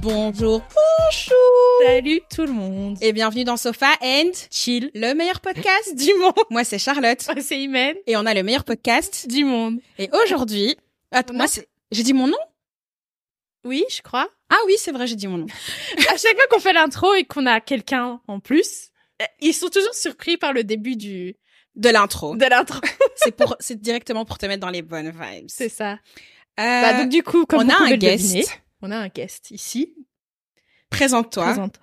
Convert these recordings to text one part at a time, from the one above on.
Bonjour, bonjour Salut tout le monde. et bienvenue dans Sofa and chill. le meilleur podcast Du monde. Moi c'est Charlotte C'est Imen. et on a le meilleur podcast Du monde. et aujourd'hui, attends, moi c'est j'ai dit mon nom? Oui, je crois. Ah oui, c'est vrai, j'ai dit mon nom. À chaque fois qu'on fait l'intro et qu'on a quelqu'un en plus, euh, ils sont toujours surpris par le début du De l'intro. de l'intro. c'est pour c'est directement pour te mettre dans les bonnes vibes. C'est ça. Euh, Bah, donc du coup, comme on vous a pouvez un le guest. deviner, on a un guest ici. Présente-toi. Présente.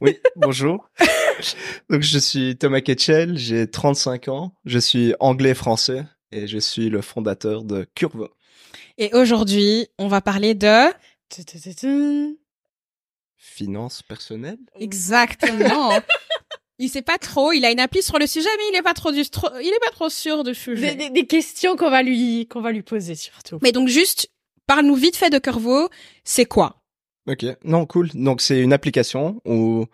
Oui, bonjour. Donc je suis Thomas Ketchel, j'ai 35 ans, je suis anglais-français et je suis le fondateur de Curvo. Et aujourd'hui, on va parler de Tudududun. Finance personnelle exactement. Il sait pas trop, il a une appli sur le sujet mais il est pas trop du trop- il est pas trop sûr du Des, sujet. des- des questions qu'on va lui qu'on va lui poser surtout. Mais donc juste parle-nous vite fait de Curvo, c'est quoi? Ok, non, cool. Donc c'est une application où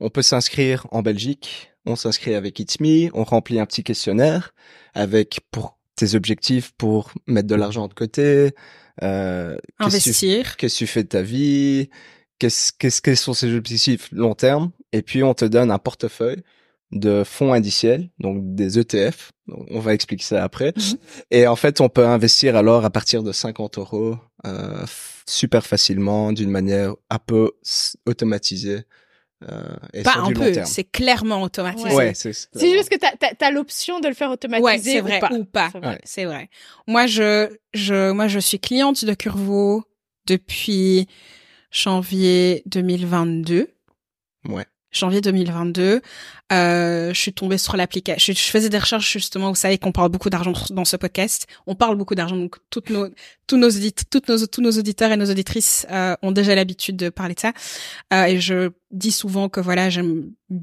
on peut s'inscrire en Belgique, on s'inscrit avec It's Me, on remplit un petit questionnaire avec pour tes objectifs pour mettre de l'argent de côté, euh, Investir. qu'est-ce que tu fais de ta vie, qu'est-ce qu'est-ce quels sont ces objectifs long terme, et puis on te donne un portefeuille de fonds indiciels, donc des ETF. Donc, On va expliquer ça après. Mhm. Et en fait, on peut investir alors à partir de 50 euros euh, super facilement, d'une manière un peu automatisée. Euh, et Pas sur un du peu, c'est clairement automatisé. Ouais, c'est C'est juste que t'as as, l'option de le faire automatiser Ouais, c'est vrai ou pas. ou pas. C'est vrai. Ouais. Vrai. Moi, je, je, moi, je suis cliente de Curvo depuis janvier 2022. Ouais. Janvier 2022, euh, je suis tombée sur l'application. Je, je faisais des recherches justement. Vous savez qu'on parle beaucoup d'argent dans ce podcast. On parle beaucoup d'argent. Donc toutes nos, tous nos audit, toutes nos, tous nos auditeurs et nos auditrices euh, ont déjà l'habitude de parler de ça. Euh, et je dis souvent que voilà,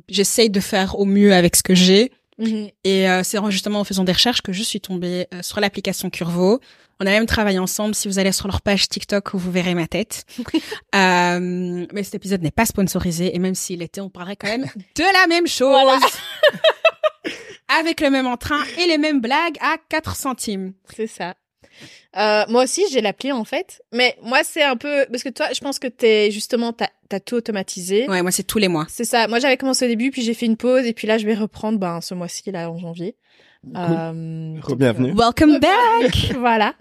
j'essaye de faire au mieux avec ce que j'ai. Mhm. Et euh, c'est justement en faisant des recherches que je suis tombée euh, sur l'application Curvo. On a même travaillé ensemble. Si vous allez sur leur page TikTok, vous verrez ma tête. euh, mais cet épisode n'est pas sponsorisé. Et même s'il était, on parlerait quand même de la même chose. Voilà. Avec le même entrain et les mêmes blagues à 4 centimes. C'est ça. Euh, moi aussi, j'ai l'appli en fait. Mais moi, c'est un peu parce que toi, je pense que t'es justement t'as as tout automatisé. Ouais, moi, c'est tous les mois. C'est ça. Moi, j'avais commencé au début, puis j'ai fait une pause, et puis là, je vais reprendre ben ce mois-ci là en janvier. Euh, donc, Re-bienvenue. Welcome back! voilà.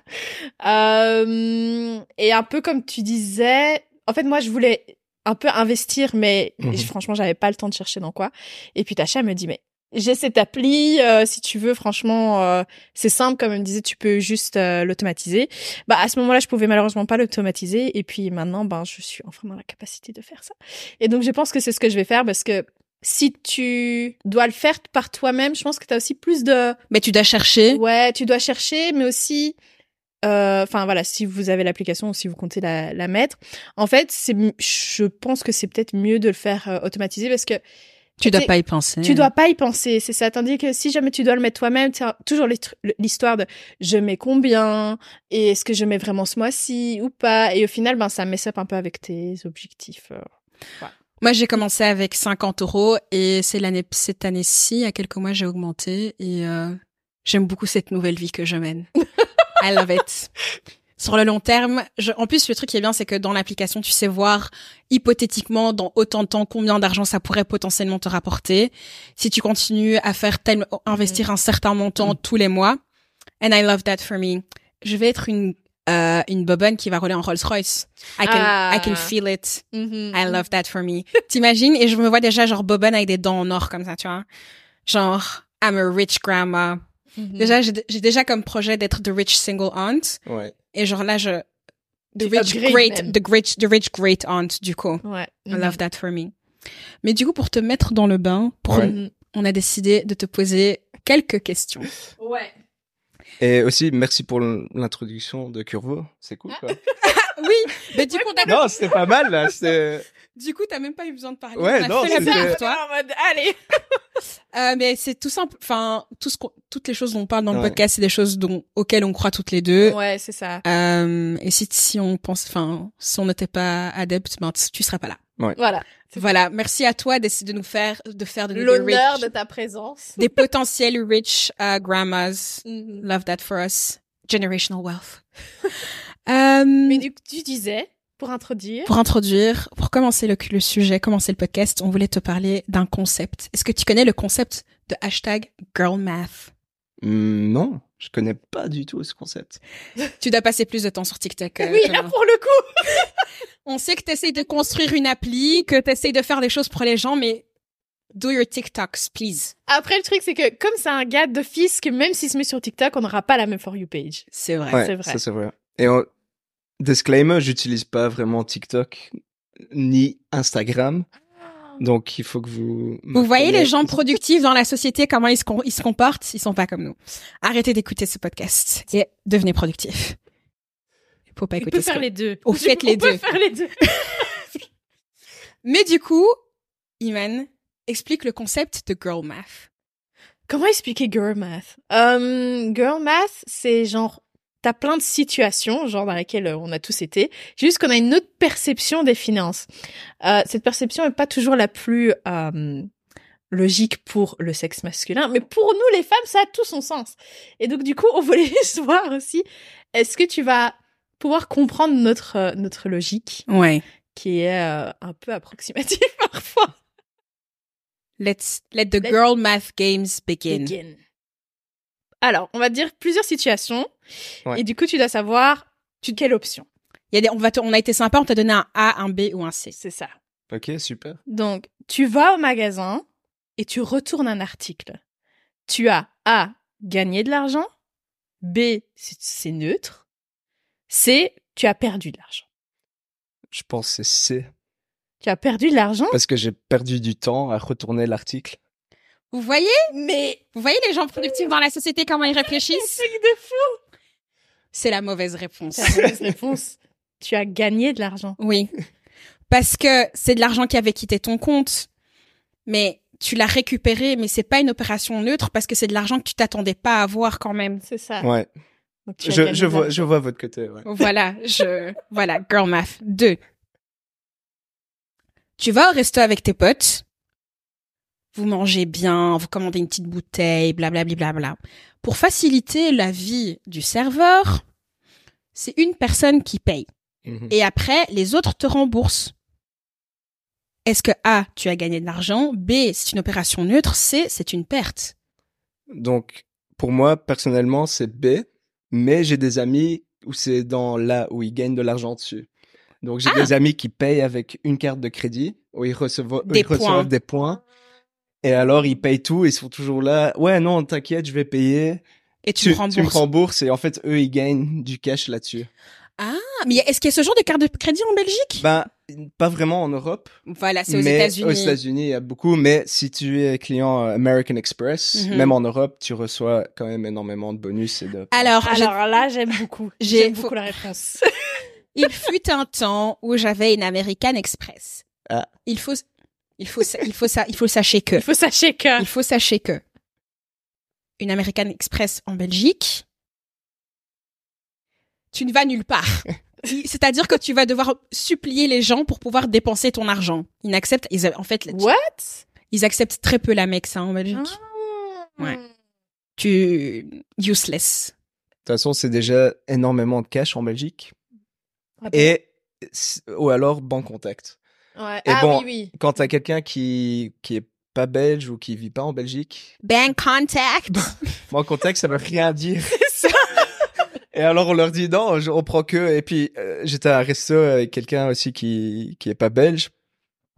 Euh, et un peu comme tu disais, en fait, moi, je voulais un peu investir, mais Mhm. franchement, j'avais pas le temps de chercher dans quoi. Et puis Tacha me dit, mais j'ai cette appli, euh, si tu veux, franchement, euh, c'est simple, comme elle me disait, tu peux juste euh, l'automatiser. Bah, à ce moment-là, je pouvais malheureusement pas l'automatiser. Et puis maintenant, ben, je suis enfin dans la capacité de faire ça. Et donc, je pense que c'est ce que je vais faire parce que si tu dois le faire par toi-même, je pense que tu as aussi plus de Mais tu dois chercher. Ouais, tu dois chercher, mais aussi, euh, enfin voilà, si vous avez l'application ou si vous comptez la, la mettre, en fait, c'est, je pense que c'est peut-être mieux de le faire euh, automatiser parce que Tu dois pas y penser. tu dois pas y penser, c'est ça. Tandis que si jamais tu dois le mettre toi-même, toujours l'hist- l'histoire de je mets combien et est-ce que je mets vraiment ce mois-ci ou pas? Et au final, ben ça mess up un peu avec tes objectifs. euh. Moi, j'ai commencé avec 50 euros et c'est l'année, cette année-ci, il y a quelques mois, j'ai augmenté et euh, j'aime beaucoup cette nouvelle vie que je mène. I love it. Sur le long terme, je, en plus, le truc qui est bien, c'est que dans l'application, tu sais voir hypothétiquement dans autant de temps combien d'argent ça pourrait potentiellement te rapporter. Si tu continues à faire tel, investir un certain montant tous les mois. And I love that for me. Je vais être une, euh, une bobonne qui va rouler en Rolls Royce. I can, Ah. I can feel it. Mm-hmm. I love that for me. T'imagines? Et je me vois déjà genre bobonne avec des dents en or comme ça, tu vois. Genre, I'm a rich grandma. Mhm. Déjà, j'ai j'ai déjà comme projet d'être the rich single aunt. Ouais. Et genre là, je... The rich great, même. the rich, the rich great aunt, du coup. Ouais. I love that for me. Mais du coup, pour te mettre dans le bain, pour, Ouais. Mhm. on a décidé de te poser quelques questions. Ouais. Et aussi, merci pour l'introduction de Curvo. C'est cool, quoi. Oui, mais du coup, t'as- non, c'était pas mal, là. Du coup, t'as même pas eu besoin de parler. Ouais, on a non, fait la pour toi. en mode, allez. Euh, mais c'est tout simple. Enfin, tout ce qu'on- toutes les choses dont on parle dans le Ouais. podcast, c'est des choses dont, auxquelles on croit toutes les deux. Ouais, c'est ça. Euh, et si, si on pense, enfin, si on n'était pas adepte, ben, tu serais pas là. Voilà. Voilà. Merci à toi d'essayer de nous faire, de faire de nous des L'honneur de ta présence. des potentiels rich uh, grandmas. Mhm. Love that for us. Generational wealth. Euh, Mais du coup, tu disais, pour introduire. Pour introduire, pour commencer le, le sujet, commencer le podcast, on voulait te parler d'un concept. Est-ce que tu connais le concept de hashtag girlmath? Hmm, non, je connais pas du tout ce concept. Tu dois passer plus de temps sur TikTok. euh, oui, là, pour le coup. On sait que tu essayes de construire une appli, que tu essayes de faire des choses pour les gens, mais do your TikToks, please. Après, le truc, c'est que comme c'est un gars d'office, que même s'il se met sur TikTok, on n'aura pas la même For You page. C'est vrai. Ouais, c'est vrai. ça c'est vrai. Et en- disclaimer, j'utilise pas vraiment TikTok ni Instagram, donc il faut que vous. Vous voyez les gens productifs dans la société, comment ils se, com- ils se comportent? Ils sont pas comme nous. Arrêtez d'écouter ce podcast et devenez productifs. Il faut pas On écouter peut ce faire que- les deux. Oh, faites les On peut deux. faire les deux. Mais du coup, Iman, explique le concept de girl math. Comment expliquer girl math? Euh, Girl math, c'est genre t'as plein de situations, genre dans lesquelles euh, on a tous été, juste qu'on a une autre perception des finances. Euh, cette perception est pas toujours la plus euh, logique pour le sexe masculin, mais pour nous les femmes, ça a tout son sens. Et donc du coup, on voulait juste voir aussi, est-ce que tu vas pouvoir comprendre notre euh, notre logique Ouais. qui est euh, un peu approximative parfois? Let's let the Let- girl math games begin. Begin. Alors, on va te dire plusieurs situations. Ouais. Et du coup, tu dois savoir tu quelle option. Il y a des, on va te- on a été sympa, on t'a donné un A, un B ou un C. C'est ça. Ok, super. Donc, tu vas au magasin et tu retournes un article. Tu as A, gagné de l'argent. B, c'est- c'est neutre. C, tu as perdu de l'argent. Je pense que c'est C. Tu as perdu de l'argent, Parce que j'ai perdu du temps à retourner l'article. Vous voyez? Mais Vous voyez les gens productifs dans la société comment ils réfléchissent? Truc de fou. C'est la mauvaise réponse. C'est la mauvaise réponse. Tu as gagné de l'argent. Oui. Parce que c'est de l'argent qui avait quitté ton compte. Mais tu l'as récupéré, mais c'est pas une opération neutre parce que c'est de l'argent que tu t'attendais pas à avoir quand même. C'est ça. Ouais. Donc, tu as Je, vois, je vois votre côté. Ouais. Voilà, je, voilà, girl math. Deux. Tu vas au resto avec tes potes. Vous mangez bien, vous commandez une petite bouteille, blablabla. Bla, bla, bla. Pour faciliter la vie du serveur, c'est une personne qui paye. Mhm. Et après, les autres te remboursent. Est-ce que A, tu as gagné de l'argent? B, c'est une opération neutre? C, c'est une perte Donc, pour moi, personnellement, c'est B, mais j'ai des amis où c'est dans là où ils gagnent de l'argent dessus. Donc, j'ai Ah. des amis qui payent avec une carte de crédit, où ils reçoivent, Des ils reçoivent points. des points. Et alors, ils payent tout, ils sont toujours là. Ouais, non, t'inquiète, je vais payer. Et tu, Tu, me tu me rembourses. rembourses et en fait, eux, ils gagnent du cash là-dessus. Ah, mais est-ce qu'il y a ce genre de carte de crédit en Belgique? Ben, pas vraiment en Europe. Voilà, c'est aux États-Unis. Aux États-Unis, il y a beaucoup. Mais si tu es client euh, American Express, Mhm. même en Europe, tu reçois quand même énormément de bonus et de. Alors, Alors là, j'aime beaucoup. J'ai- J'aime beaucoup la réponse. il fut un temps où j'avais une American Express. Ah. Il faut, il faut, il faut ça, il faut sachez que, Il faut sachez que. il faut sachez que une American Express en Belgique, tu ne vas nulle part. C'est-à-dire que tu vas devoir supplier les gens pour pouvoir dépenser ton argent. Ils n'acceptent, ils, en fait, What? ils acceptent très peu la Mex hein, en Belgique. Ah. Ouais. Tu useless. De toute façon, c'est déjà énormément de cash en Belgique. Ah bon? Et ou alors banque contact. Ouais. et ah bon- oui, oui. Quand t'as quelqu'un qui qui est pas belge ou qui vit pas en Belgique, Bank contact. banque contact, ça veut rien dire. Et alors on leur dit non, je- on prend que. Et puis euh, j'étais à un resto avec quelqu'un aussi qui qui est pas belge.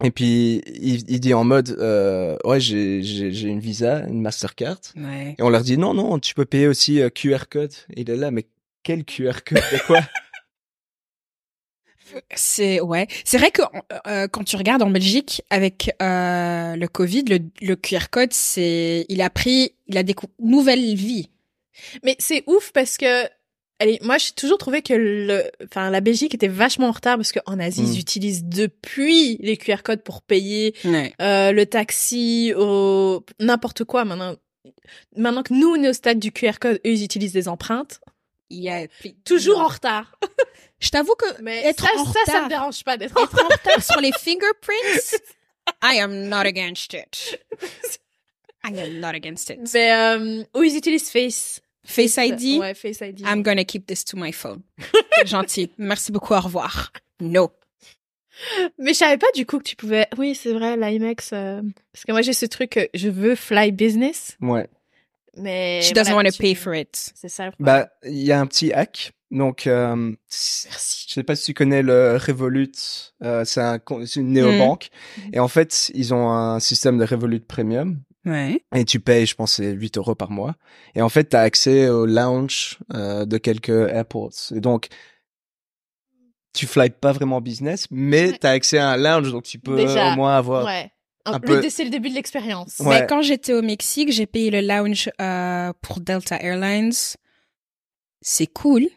Et puis il, il dit en mode euh, ouais j'ai j'ai j'ai une visa, une Mastercard. Ouais. Et on leur dit non non tu peux payer aussi euh, QR code. Il est là mais quel QR code? De quoi? C'est ouais, c'est vrai que euh, quand tu regardes en Belgique avec euh, le Covid, le, le QR code, c'est il a pris, il a des nouvelle vie. Mais c'est ouf parce que allez, moi j'ai toujours trouvé que le enfin la Belgique était vachement en retard parce qu'en Asie Mm. ils utilisent depuis les QR codes pour payer Ouais. euh, le taxi au n'importe quoi maintenant. Maintenant que nous on est au stade du QR code, eux ils utilisent des empreintes. Il y a Toujours en retard. Je t'avoue que Mais être ça, en ça, ça retard, me dérange pas d'être en retard sur les fingerprints, I am not against it. I am not against it. Mais euh, où ils utilisent Face. Face ID, Ouais, Face ID. I'm gonna keep this to my phone. Gentil. Merci beaucoup, au revoir. No. Mais je savais pas du coup que tu pouvais. Oui, c'est vrai, l'IMAX. euh, Parce que moi j'ai ce truc, que je veux fly business, Ouais. Mais. She doesn't voilà, want to pay for it. C'est ça le problème. Bah, il y a un petit hack. Donc, euh, Merci. je sais pas si tu connais le Revolut. euh, c'est un, con- c'est une néobanque. Mhm. Et en fait, ils ont un système de Revolut Premium. Ouais. Et tu payes, je pense, c'est 8 euros par mois. Et en fait, tu as accès au lounge euh, de quelques airports. Et donc, tu fly pas vraiment business, mais Ouais. tu as accès à un lounge, donc tu peux Déjà, au moins avoir... Ouais. Un, peu- C'est le début de l'expérience. Ouais. Mais quand j'étais au Mexique, j'ai payé le lounge euh, pour Delta Airlines. C'est cool.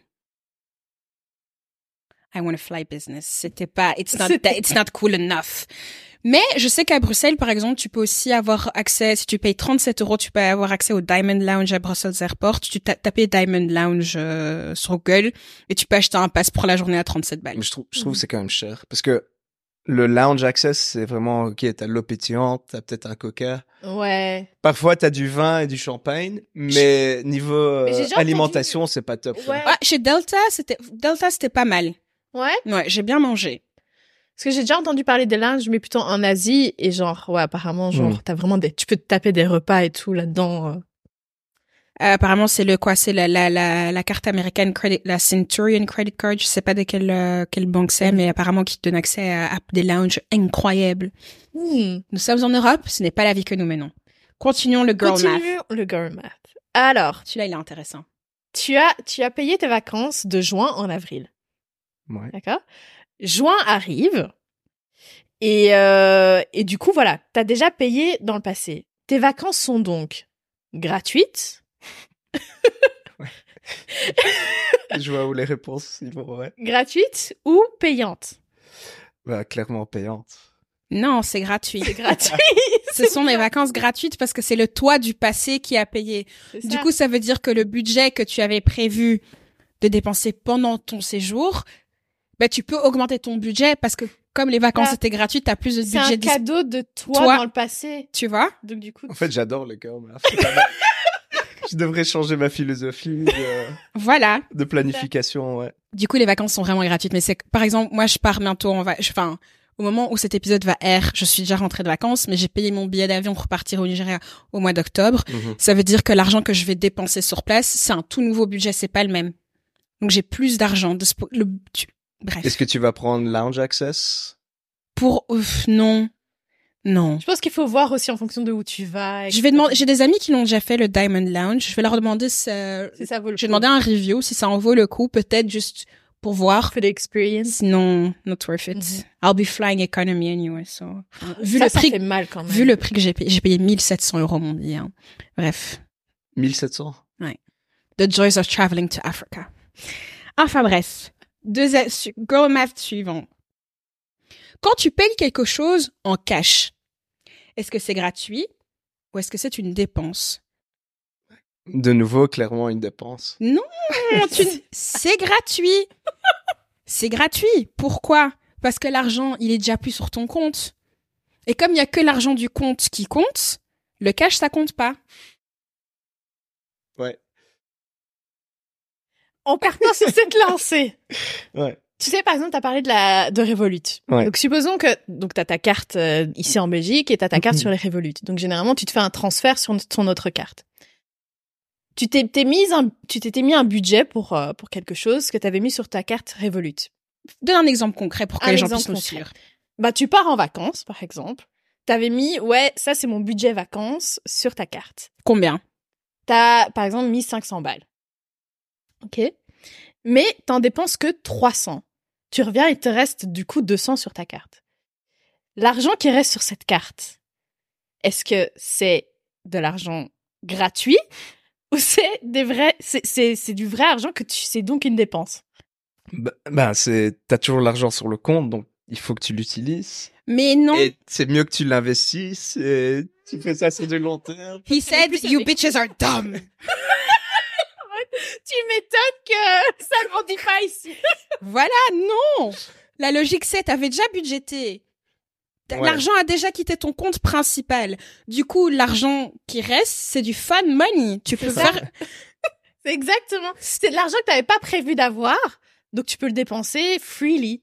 I want to fly business. C'était pas, it's not, it's not cool enough. Mais je sais qu'à Bruxelles, par exemple, tu peux aussi avoir accès, si tu payes 37 euros, tu peux avoir accès au Diamond Lounge à Brussels Airport. Tu tapes Diamond Lounge euh, sur Google et tu peux acheter un pass pour la journée à 37 balles. Mais je trouve, je trouve que c'est quand même cher. Parce que le lounge access, c'est vraiment, ok, t'as l'eau pétillante, t'as peut-être un coca. Ouais. Parfois, t'as du vin et du champagne, mais niveau euh, Mais alimentation, c'est pas top. Ouais. Ah, chez Delta, c'était, Delta, c'était pas mal. Ouais? Ouais, j'ai bien mangé. Parce que j'ai déjà entendu parler des linges, mais plutôt en Asie. Et genre, ouais, apparemment, genre, Mm. t'as vraiment des. Tu peux te taper des repas et tout là-dedans. Euh. Apparemment, c'est le quoi C'est la, la, la, la carte américaine credit, la Centurion Credit Card. Je sais pas de quelle, euh, quelle banque c'est, mais apparemment qui te donne accès à, à des lounges incroyables. Hmm. Nous sommes en Europe, ce n'est pas la vie que nous menons. Continuons le girl math. Continue le girl math. Alors, Celui-là, il est intéressant. tu as, tu as payé tes vacances de juin en avril. Ouais. D'accord Juin arrive. Et, euh, et du coup, voilà, t'as déjà payé dans le passé. Tes vacances sont donc gratuites, Je vois où les réponses, ils vont, ouais. gratuites ou payantes. Bah, clairement payante. Non, c'est gratuit. C'est gratuit. Ce sont des vacances gratuites parce que c'est le toi du passé qui a payé. Du coup, ça veut dire que le budget que tu avais prévu de dépenser pendant ton séjour, bah, tu peux augmenter ton budget parce que comme les vacances Ah. étaient gratuites, t'as plus de c'est un budget cadeau de toi, Toi. dans le passé. Tu vois? Donc du coup, En fait, j'adore le girl math. C'est pas mal. Je devrais changer ma philosophie de, Voilà. de planification, ouais. Du coup, les vacances sont vraiment gratuites. Mais c'est, par exemple, moi, je pars bientôt en va, je- enfin, au moment où cet épisode va air, je suis déjà rentrée de vacances, mais j'ai payé mon billet d'avion pour partir au Nigeria au mois d'octobre. Mhm. Ça veut dire que l'argent que je vais dépenser sur place, c'est un tout nouveau budget, c'est pas le même. Donc j'ai plus d'argent. De le, bref. Est-ce que tu vas prendre lounge access? Pour, ouf, non. Non. je pense qu'il faut voir aussi en fonction de où tu vas. Je vais demander, j'ai des amis qui l'ont déjà fait, le Diamond Lounge. Je vais leur demander si, euh, Si ça vaut le j'ai coup. demandé un review, si ça en vaut le coup, peut-être juste pour voir. For the experience. Sinon, not worth it. Mhm. I'll be flying economy anyway, so. Vu ça, le ça prix, fait mal quand même. vu le prix que j'ai payé, j'ai payé 1700 euros mon billet. hein. Bref. 1700 The joys of traveling to Africa. Enfin bref. Deux, girl math suivant. Quand tu payes quelque chose en cash, est-ce que c'est gratuit ou est-ce que c'est une dépense? De nouveau, clairement, une dépense. Non, tu- c'est gratuit. C'est gratuit. Pourquoi? Parce que l'argent, il est déjà plus sur ton compte. Et comme il y a que l'argent du compte qui compte, le cash, ça compte pas. Ouais. En partant sur cette lancée. Ouais. Tu sais, par exemple, tu as parlé de la de Revolut. Ouais. Donc, supposons que donc tu as ta carte euh, ici en Belgique et tu as ta carte Mhm. sur les Revolut. Donc, généralement, tu te fais un transfert sur ton autre carte. Tu t'es mise un, tu t'étais mis un budget pour euh, pour quelque chose que tu avais mis sur ta carte Revolut. Donne un exemple concret pour que Un les gens exemple puissent nous suivre. Bah, tu pars en vacances, par exemple. T'avais mis, ouais, ça c'est mon budget vacances sur ta carte. Combien? T'as, par exemple, mis 500 balles. Ok. Mais t'en dépenses que 300. Tu reviens, il te reste du coup 200 sur ta carte. L'argent qui reste sur cette carte, est-ce que c'est de l'argent gratuit ou c'est des vrais, c'est, c'est, c'est du vrai argent que tu, c'est donc une dépense? Bah, c'est, t'as toujours l'argent sur le compte, donc il faut que tu l'utilises. Mais non. Et c'est mieux que tu l'investisses et tu fais ça sur du long terme. He said, you bitches are dumb. Tu m'étonnes que ça ne dit pas ici. voilà, non. La logique, c'est, t'avais déjà budgété. Ouais. L'argent a déjà quitté ton compte principal. Du coup, l'argent qui reste, c'est du fun money. Tu peux faire, C'est exactement. C'est de l'argent que t'avais pas prévu d'avoir, donc tu peux le dépenser freely.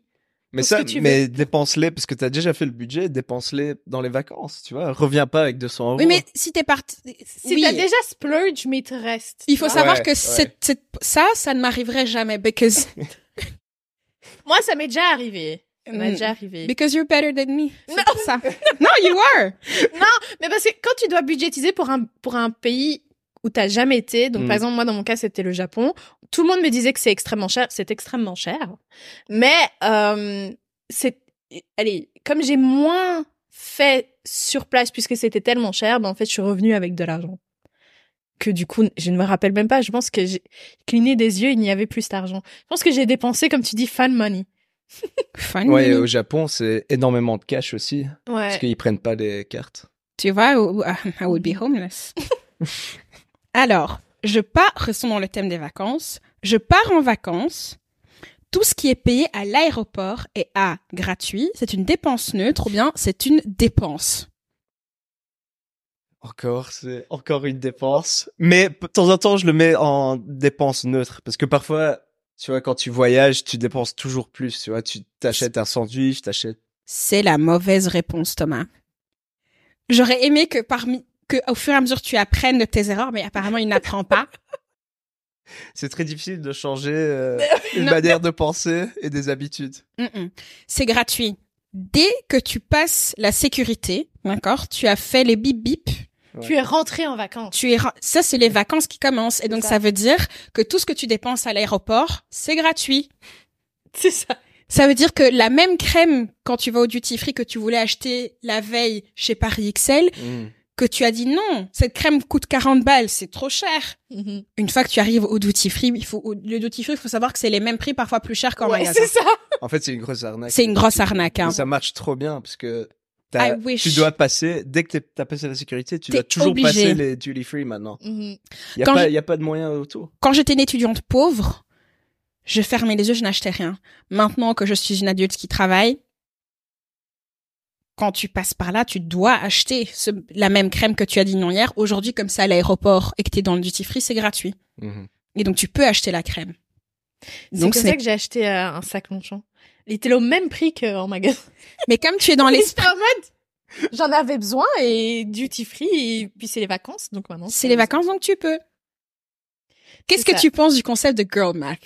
Mais ça, que tu mais dépense-les parce que t'as déjà fait le budget, dépense-les dans les vacances, tu vois. Reviens pas avec 200 euros. Oui, mais si t'es parti, Si oui. t'as déjà splurge, mais il te reste. Il faut savoir Ouais, que ouais. cette- cette- ça, ça ne m'arriverait jamais because Moi, ça m'est déjà arrivé. Ça m'est Mm. déjà arrivé. because you're better than me. C'est Non. pour ça. no, you are. Mais parce que quand tu dois budgétiser pour un, pour un pays où t'as jamais été, donc Mm. par exemple, moi, dans mon cas, c'était le Japon, tout le monde me disait que c'est extrêmement cher. C'est extrêmement cher. Mais, euh, c'est, allez, comme j'ai moins fait sur place puisque c'était tellement cher, ben, en fait, je suis revenue avec de l'argent. Que du coup, je ne me rappelle même pas. Je pense que j'ai cligné des yeux, il n'y avait plus d'argent. Je pense que j'ai dépensé, comme tu dis, fan money. Fun. Ouais, Mimi. au Japon, c'est énormément de cash aussi. Parce Ouais. qu'ils prennent pas les cartes. Tu vois, ou- I would be homeless. Alors, je pars, restons dans le thème des vacances. Je pars en vacances. Tout ce qui est payé à l'aéroport est A, gratuit, c'est une dépense neutre ou bien c'est une dépense. Encore, c'est encore une dépense. Mais de temps en temps, je le mets en dépense neutre. Parce que parfois, tu vois, quand tu voyages, tu dépenses toujours plus. Tu vois, tu t'achètes un sandwich, t'achètes. C'est la mauvaise réponse, Thomas. J'aurais aimé que parmi, que au fur et à mesure tu apprennes de tes erreurs, mais apparemment il n'apprend pas. C'est très difficile de changer euh, une Non. manière de penser et des habitudes. C'est gratuit. Dès que tu passes la sécurité, d'accord, tu as fait les bip bip, Tu es rentré en vacances. tu es ça c'est les vacances qui commencent et donc ça. ça. veut dire que tout ce que tu dépenses à l'aéroport, c'est gratuit. C'est ça. Ça veut dire que la même crème quand tu vas au duty free que tu voulais acheter la veille chez Paris XL, que tu as dit non, cette crème coûte 40 balles, c'est trop cher. Mhm. Une fois que tu arrives au duty free, il faut au- le duty free, il faut savoir que c'est les mêmes prix parfois plus chers qu'en Ouais, magasin. c'est ça. En fait, c'est une grosse arnaque. C'est une grosse arnaque hein. Ça marche trop bien parce que tu dois passer, dès que t'es- t'as passé la sécurité, tu dois toujours obligé. passer les duty free maintenant. Il y a Quand pas, je- y a pas de moyen autour. quand j'étais une étudiante pauvre, je fermais les yeux, je n'achetais rien. Maintenant que je suis une adulte qui travaille, quand tu passes par là, tu dois acheter ce- la même crème que tu as dit non hier. Aujourd'hui, comme ça à l'aéroport et que tu es dans le duty free, c'est gratuit. Mhm. Et donc tu peux acheter la crème. C'est ce ça que j'ai acheté euh, un sac Longchamp. Il était au même prix qu'en magasin. mais comme tu es dans l'esprit, j'en avais besoin et duty free et puis c'est les vacances donc maintenant. c'est les vacances donc tu peux. Qu'est-ce que ça. tu penses du concept de girl math?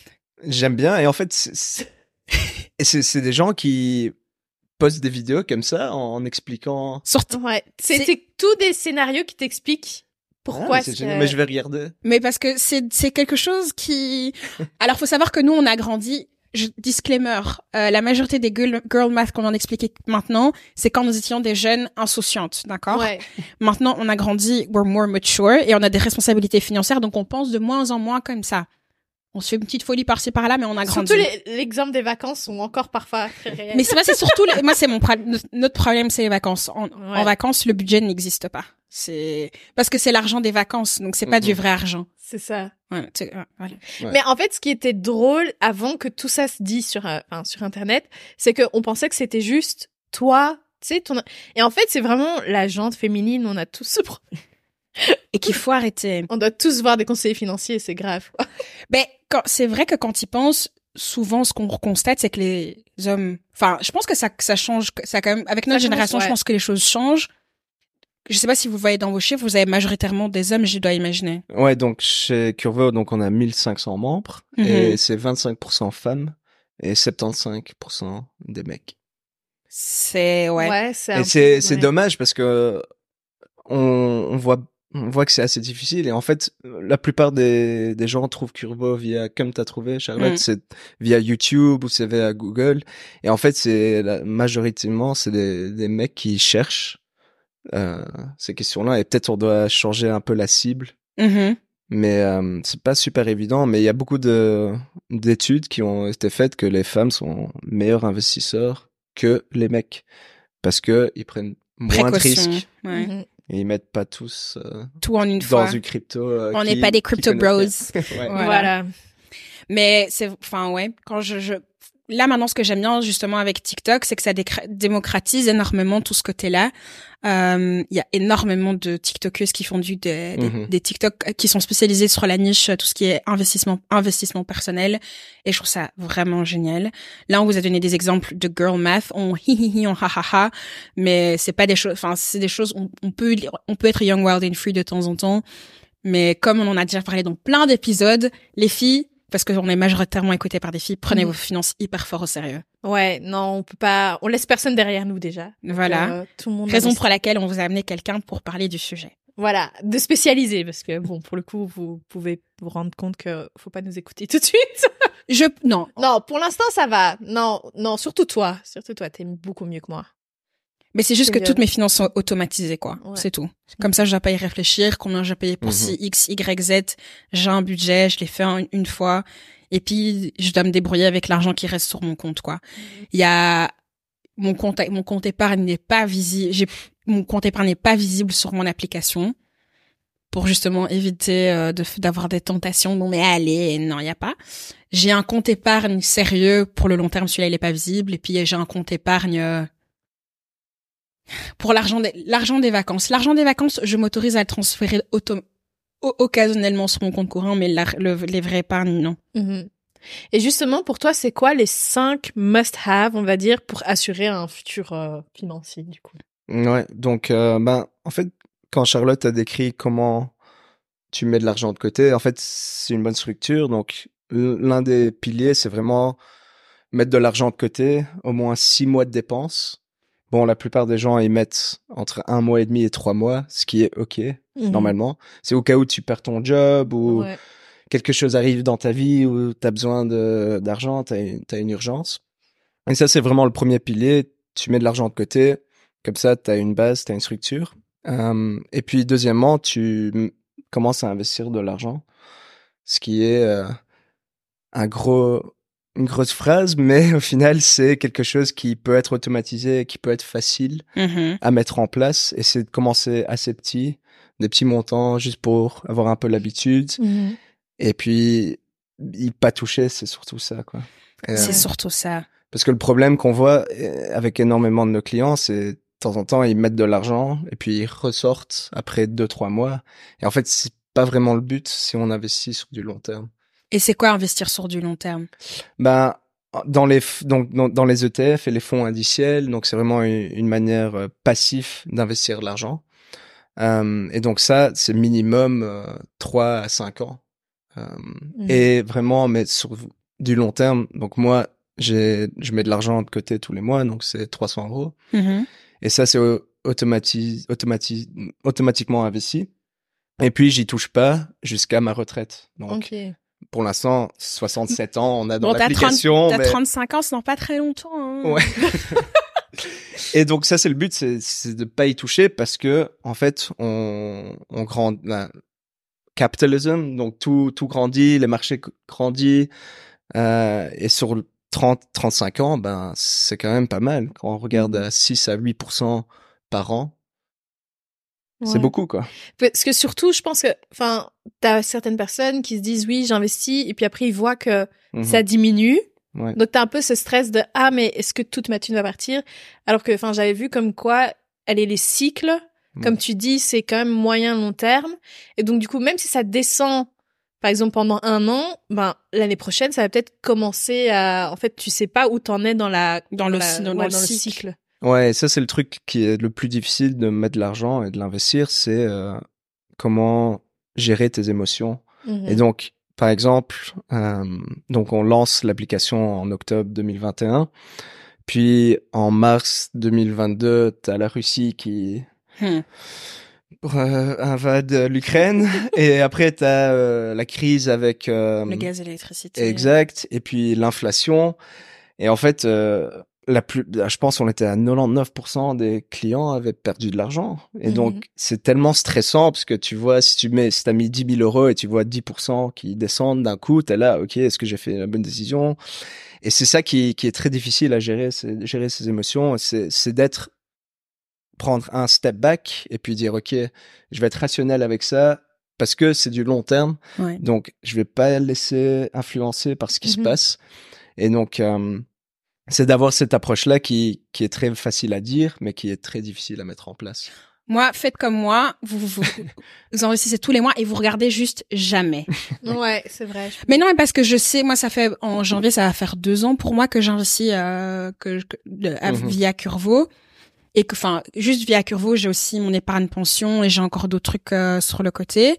J'aime bien. Et en fait, c'est des gens qui postent des vidéos comme ça en, en expliquant. Surtout, Ouais, C'est- c'était tous des scénarios qui t'expliquent Ah, pourquoi mais que- Mais je vais regarder. mais parce que c'est c'est quelque chose qui. Alors faut savoir que nous on a grandi. Je, disclaimer, euh, la majorité des girl, girl math qu'on en expliquait maintenant, c'est quand nous étions des jeunes insouciantes, d'accord? Ouais. Maintenant, on a grandi, we're more mature et on a des responsabilités financières, donc on pense de moins en moins comme ça. On se fait une petite folie par-ci par-là, mais on a grandi. Surtout l'exemple des vacances sont encore parfois très réels. Mais c'est c'est surtout, les- moi, c'est mon pro- notre- problème, c'est les vacances. En, vacances, le budget n'existe pas. C'est parce que c'est l'argent des vacances, donc c'est pas Mhm. du vrai argent. c'est ça. Ouais, c'est- ouais, voilà. Ouais. Mais en fait, ce qui était drôle avant que tout ça se dise sur, euh, enfin, sur Internet, c'est qu'on pensait que c'était juste toi, tu sais, ton... Et en fait, c'est vraiment la jante féminine, on a tous ce problème. Et qu'il faut arrêter. On doit tous voir des conseillers financiers, c'est grave. quoi. Ben, quand, c'est vrai que quand ils pensent, souvent, ce qu'on constate, c'est que les hommes, enfin, je pense que ça, ça change, ça quand même, avec notre Ça change, génération, je ouais. pense que les choses changent. Je sais pas si vous voyez dans vos chiffres, vous avez majoritairement des hommes, je dois imaginer. Ouais, donc chez Curvo, donc on a 1500 membres Mhm. et c'est 25% femmes et 75% des mecs. C'est, ouais. peu- c'est c'est ouais. dommage parce que on, on voit on voit que c'est assez difficile et en fait la plupart des, des gens trouvent Curvo via comme t'as trouvé Charlotte Mm. c'est via YouTube ou c'est via Google et en fait c'est majoritairement c'est des, des mecs qui cherchent euh, ces questions-là et peut-être on doit changer un peu la cible Mhm. mais euh, c'est pas super évident mais il y a beaucoup de d'études qui ont été faites que les femmes sont meilleurs investisseurs que les mecs parce que ils prennent moins de risques Ouais. Mhm. Et ils mettent pas tous euh, Tout en une dans fois. une crypto. euh, On n'est pas des crypto bros. Ouais. Voilà. Voilà. Mais c'est, enfin, ouais, quand je, je, là maintenant, ce que j'aime bien justement avec TikTok, c'est que ça démocratise énormément tout ce côté-là. Euh, Il y a énormément de TikTokeuses qui font du des, des- Mhm. des TikTok qui sont spécialisées sur la niche, tout ce qui est investissement investissement personnel. Et je trouve ça vraiment génial. Là, on vous a donné des exemples de girl math, on hi hi hi, on ha ha ha, mais c'est pas des choses. Enfin, c'est des choses. On, on peut on peut être young, wild and free de temps en temps. Mais comme on en a déjà parlé dans plein d'épisodes, les filles, parce qu'on est majoritairement écouté par des filles, prenez Mhm. vos finances hyper fort au sérieux. Ouais, non, on peut pas, on laisse personne derrière nous déjà. Voilà. Euh, tout le monde. Raison pour laquelle on vous a amené quelqu'un pour parler du sujet. Voilà, de spécialiser parce que bon, pour le coup, vous pouvez vous rendre compte que faut pas nous écouter tout de suite. Je non, non, pour l'instant ça va. Non, non, surtout toi, surtout toi, t'es beaucoup mieux que moi. Mais c'est juste que toutes mes finances sont automatisées quoi. Ouais. C'est tout. Comme ça, je dois pas y réfléchir. Combien j'ai payé pour Mhm. ci, x, y, z? J'ai un budget, je l'ai fait une fois, et puis je dois me débrouiller avec l'argent qui reste sur mon compte quoi. Il y a mon compte, mon compte épargne n'est pas visible. J'ai mon compte épargne n'est pas visible sur mon application pour justement éviter euh, de d'avoir des tentations. Non mais allez, non, il y a pas. J'ai un compte épargne sérieux pour le long terme, celui-là il est pas visible. Et puis j'ai un compte épargne euh, pour l'argent des l'argent des vacances. L'argent des vacances, je m'autorise à le transférer auto occasionnellement sur mon compte courant, mais la- le, les vrais épargnes non. Mhm. Et justement, pour toi, c'est quoi les cinq must-have, on va dire, pour assurer un futur euh, financier du coup? Ouais, donc euh, ben en fait quand Charlotte a décrit comment tu mets de l'argent de côté, en fait c'est une bonne structure. Donc l'un des piliers c'est vraiment mettre de l'argent de côté, au moins six mois de dépenses. Bon, la plupart des gens ils mettent entre un mois et demi et trois mois, ce qui est ok Mhm. normalement. C'est au cas où tu perds ton job ou Ouais. quelque chose arrive dans ta vie où tu as besoin d'argent, tu as, une urgence. Et ça, c'est vraiment le premier pilier. Tu mets de l'argent de côté, comme ça, tu as une base, tu as une structure. Euh, et puis, deuxièmement, tu commences à investir de l'argent, ce qui est euh, un gros, une grosse phrase, mais au final, c'est quelque chose qui peut être automatisé, qui peut être facile Mhm. à mettre en place. Et c'est de commencer assez petit, des petits montants, juste pour avoir un peu l'habitude. Mhm. Et puis, y pas toucher, c'est surtout ça, quoi. Et, C'est euh, surtout ça. Parce que le problème qu'on voit euh, avec énormément de nos clients, c'est de temps en temps, ils mettent de l'argent et puis ils ressortent après deux, trois mois. Et en fait, c'est pas vraiment le but si on investit sur du long terme. Et c'est quoi investir sur du long terme? Ben, dans les, donc, dans, dans les ETF et les fonds indiciels, donc c'est vraiment une, une manière euh, passive d'investir de l'argent. Euh, et donc ça, c'est minimum euh, 3 à 5 ans. Euh, Mhm. Et vraiment, mais sur du long terme. Donc moi, j'ai, je mets de l'argent de côté tous les mois, donc c'est 300 euros. Mhm. Et ça, c'est au- automati- automati- automatiquement investi. Et puis, j'y touche pas jusqu'à ma retraite. Donc, Ok. Pour l'instant, 67 ans, on a dans Bon, t'as 30 l'application. t'as mais- 35 ans, c'est dans pas très longtemps. hein. Ouais. Et donc ça c'est le but, c'est c'est de pas y toucher parce que en fait on on grand ben, capitalism, donc tout tout grandit, les marchés grandissent euh, et sur le 30 35 ans, ben c'est quand même pas mal quand on regarde à 6 à 8% par an. C'est beaucoup quoi. Parce que surtout, je pense que, enfin, t'as certaines personnes qui se disent oui, j'investis, et puis après ils voient que Mhm. ça diminue. Ouais. Donc t'as un peu ce stress de ah mais est-ce que toute ma thune va partir? Alors que, enfin, j'avais vu comme quoi elle est les cycles, comme tu dis, c'est quand même moyen long terme. Et donc du coup, même si ça descend, par exemple pendant un an, ben l'année prochaine, ça va peut-être commencer à, en fait, tu sais pas où t'en es dans la Dans le, la- ci- dans, ouais, dans le cycle. Ouais, ça c'est le truc qui est le plus difficile de mettre de l'argent et de l'investir, c'est euh, comment gérer tes émotions. Et donc, par exemple, euh, donc on lance l'application en octobre 2021, puis en mars 2022, t'as la Russie qui euh, invade l'Ukraine, et après t'as euh, la crise avec Le gaz et l'électricité. Exact. Et puis l'inflation. Et en fait, euh, la plus, je pense qu'on était à 99% des clients avaient perdu de l'argent. Et Mhm. donc, c'est tellement stressant parce que tu vois, si tu mets, si t'as mis 10 000 euros et tu vois 10% qui descendent d'un coup, t'es là, ok, est-ce que j'ai fait la bonne décision? Et c'est ça qui, qui est très difficile à gérer, c'est gérer ses émotions. C'est, d'être, prendre un step back et puis dire, ok, je vais être rationnel avec ça parce que c'est du long terme. Ouais. Donc, je vais pas laisser influencer par ce qui se Mhm. passe. Et donc, euh, c'est d'avoir cette approche-là qui, qui est très facile à dire, mais qui est très difficile à mettre en place. Moi, faites comme moi, vous, vous, vous investissez tous les mois et vous regardez juste jamais. Ouais, c'est vrai. Mais non, mais parce que je sais, moi, ça fait en janvier, ça va faire deux ans pour moi que j'investis euh, que, que- de- à- Mhm. via Curvo et que, enfin, juste via Curvo, j'ai aussi mon épargne pension et j'ai encore d'autres trucs euh, sur le côté.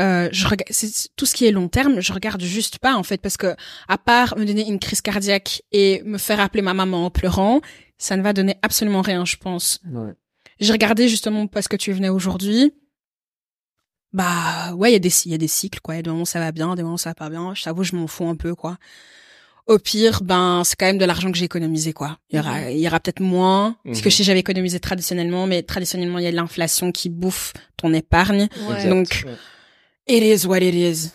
Euh, je regarde, c'est tout ce qui est long terme, je regarde juste pas en fait parce que à part me donner une crise cardiaque et me faire appeler ma maman en pleurant, ça ne va donner absolument rien, je pense. J'ai regardé justement parce que tu venais aujourd'hui. Bah ouais, il y a des il y a des cycles quoi. Il y a des moments ça va bien, des moments ça va pas bien. Je t'avoue, je m'en fous un peu quoi. Au pire, ben c'est quand même de l'argent que j'ai économisé quoi. Il y aura il y aura peut-être moins parce que Mhm. si j'avais économisé traditionnellement, mais traditionnellement il y a de l'inflation qui bouffe ton épargne. Ouais. Exact. Donc, Ouais. It is what it is.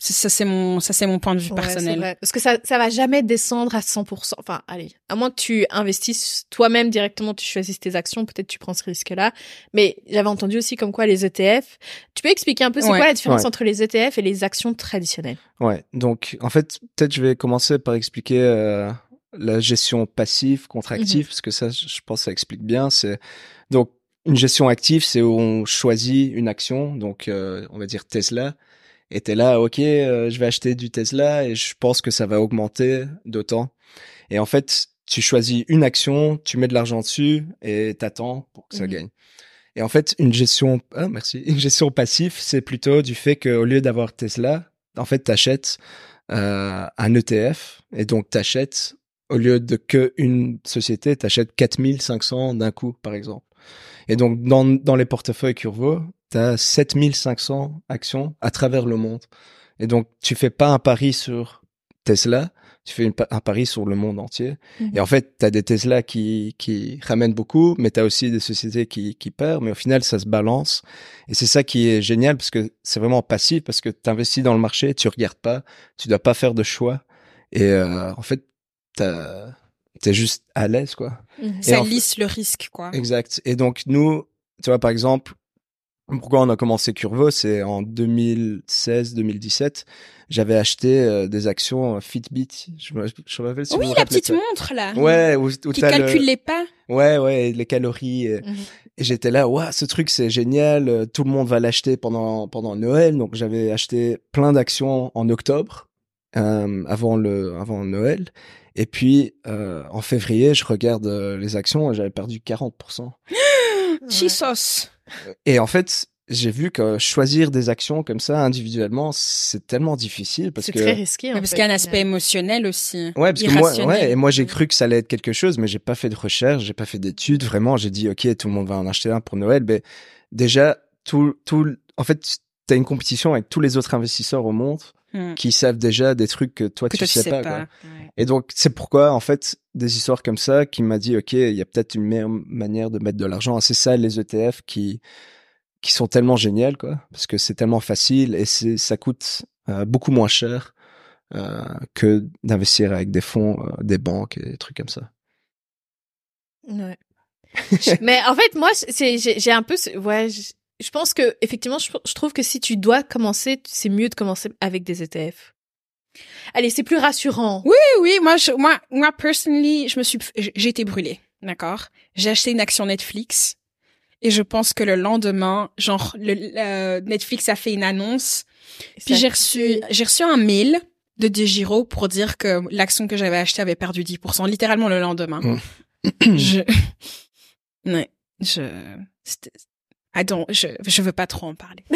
Ça c'est mon ça c'est mon point de vue Ouais, personnel. vrai. Parce que ça, ça va jamais descendre à 100%. Enfin, allez, à moins que tu investisses toi-même directement, tu choisisses tes actions, peut-être tu prends ce risque-là. Mais j'avais entendu aussi comme quoi les ETF. Tu peux expliquer un peu c'est Ouais. quoi la différence Ouais. entre les ETF et les actions traditionnelles? Ouais, donc en fait, peut-être je vais commencer par expliquer euh, la gestion passive contre active, parce que ça, je pense, que ça explique bien. C'est donc une gestion active, c'est où on choisit une action, donc euh, on va dire Tesla, et t'es là, ok, euh, je vais acheter du Tesla et je pense que ça va augmenter d'autant. Et en fait, tu choisis une action, tu mets de l'argent dessus et t'attends pour que ça Mhm. gagne. Et en fait, une gestion, ah, merci, une gestion passive, c'est plutôt du fait qu'au lieu d'avoir Tesla, en fait, t'achètes euh, un ETF et donc t'achètes au lieu de que une société, t'achètes 4500 d'un coup, par exemple. Et donc dans dans les portefeuilles Curvo, t'as 7500 actions à travers le monde. Et donc tu fais pas un pari sur Tesla, tu fais une un pari sur le monde entier. Mhm. Et en fait, tu as des Tesla qui, qui ramènent beaucoup, mais tu as aussi des sociétés qui, qui perdent, mais au final, ça se balance. Et c'est ça qui est génial, parce que c'est vraiment passif, parce que tu investis dans le marché, tu regardes pas, tu dois pas faire de choix. Et euh, en fait, tu es juste à l'aise, quoi. Mhm. Ça en lisse le risque quoi. Exact. Et donc, nous, tu vois, par exemple, pourquoi on a commencé Curvo, c'est en 2016-2017, j'avais acheté euh, des actions euh, Fitbit. Je me, je me rappelle si oui, vous la rappelez petite ça. montre là. Ouais, où, où Qui le- calcule les pas. Ouais, ouais, les calories. Et, Mhm. et j'étais là, waouh, ce truc c'est génial, euh, tout le monde va l'acheter pendant pendant Noël. Donc j'avais acheté plein d'actions en octobre, euh, avant le avant Noël. Et puis euh, en février, je regarde euh, les actions et j'avais perdu 40%. Jesus. Et en fait, j'ai vu que choisir des actions comme ça individuellement, c'est tellement difficile parce C'est que très risqué. parce fait, qu'il y a un aspect émotionnel aussi. Ouais, parce que moi, ouais, et moi j'ai cru que ça allait être quelque chose, mais j'ai pas fait de recherche, j'ai pas fait d'études. Vraiment, j'ai dit ok, tout le monde va en acheter un pour Noël. Mais déjà, tout, tout, en fait, t'as une compétition avec tous les autres investisseurs au monde Hmm. qui savent déjà des trucs que toi Que tu toi, sais, pas. quoi. Ouais. Et donc c'est pourquoi en fait des histoires comme ça qui m'a dit ok, il y a peut-être une meilleure manière de mettre de l'argent. C'est ça les ETF qui qui sont tellement géniales quoi, parce que c'est tellement facile et c'est ça coûte euh, beaucoup moins cher euh, que d'investir avec des fonds, euh, des banques et des trucs comme ça. Ouais. Mais en fait, moi, c'est j'ai j'ai un peu, ouais, je, pense que effectivement, je, je trouve que si tu dois commencer, c'est mieux de commencer avec des ETF. Allez, c'est plus rassurant. Oui, oui, moi, je, moi, moi, personally, je me suis, j'ai été brûlée, d'accord? J'ai acheté une action Netflix et je pense que le lendemain, genre, le, le- Netflix a fait une annonce, puis j'ai reçu, j'ai reçu un mail de Digiro pour dire que l'action que j'avais achetée avait perdu 10%, littéralement le lendemain. Mm. je, ouais, je, don't, je, je veux pas trop en parler.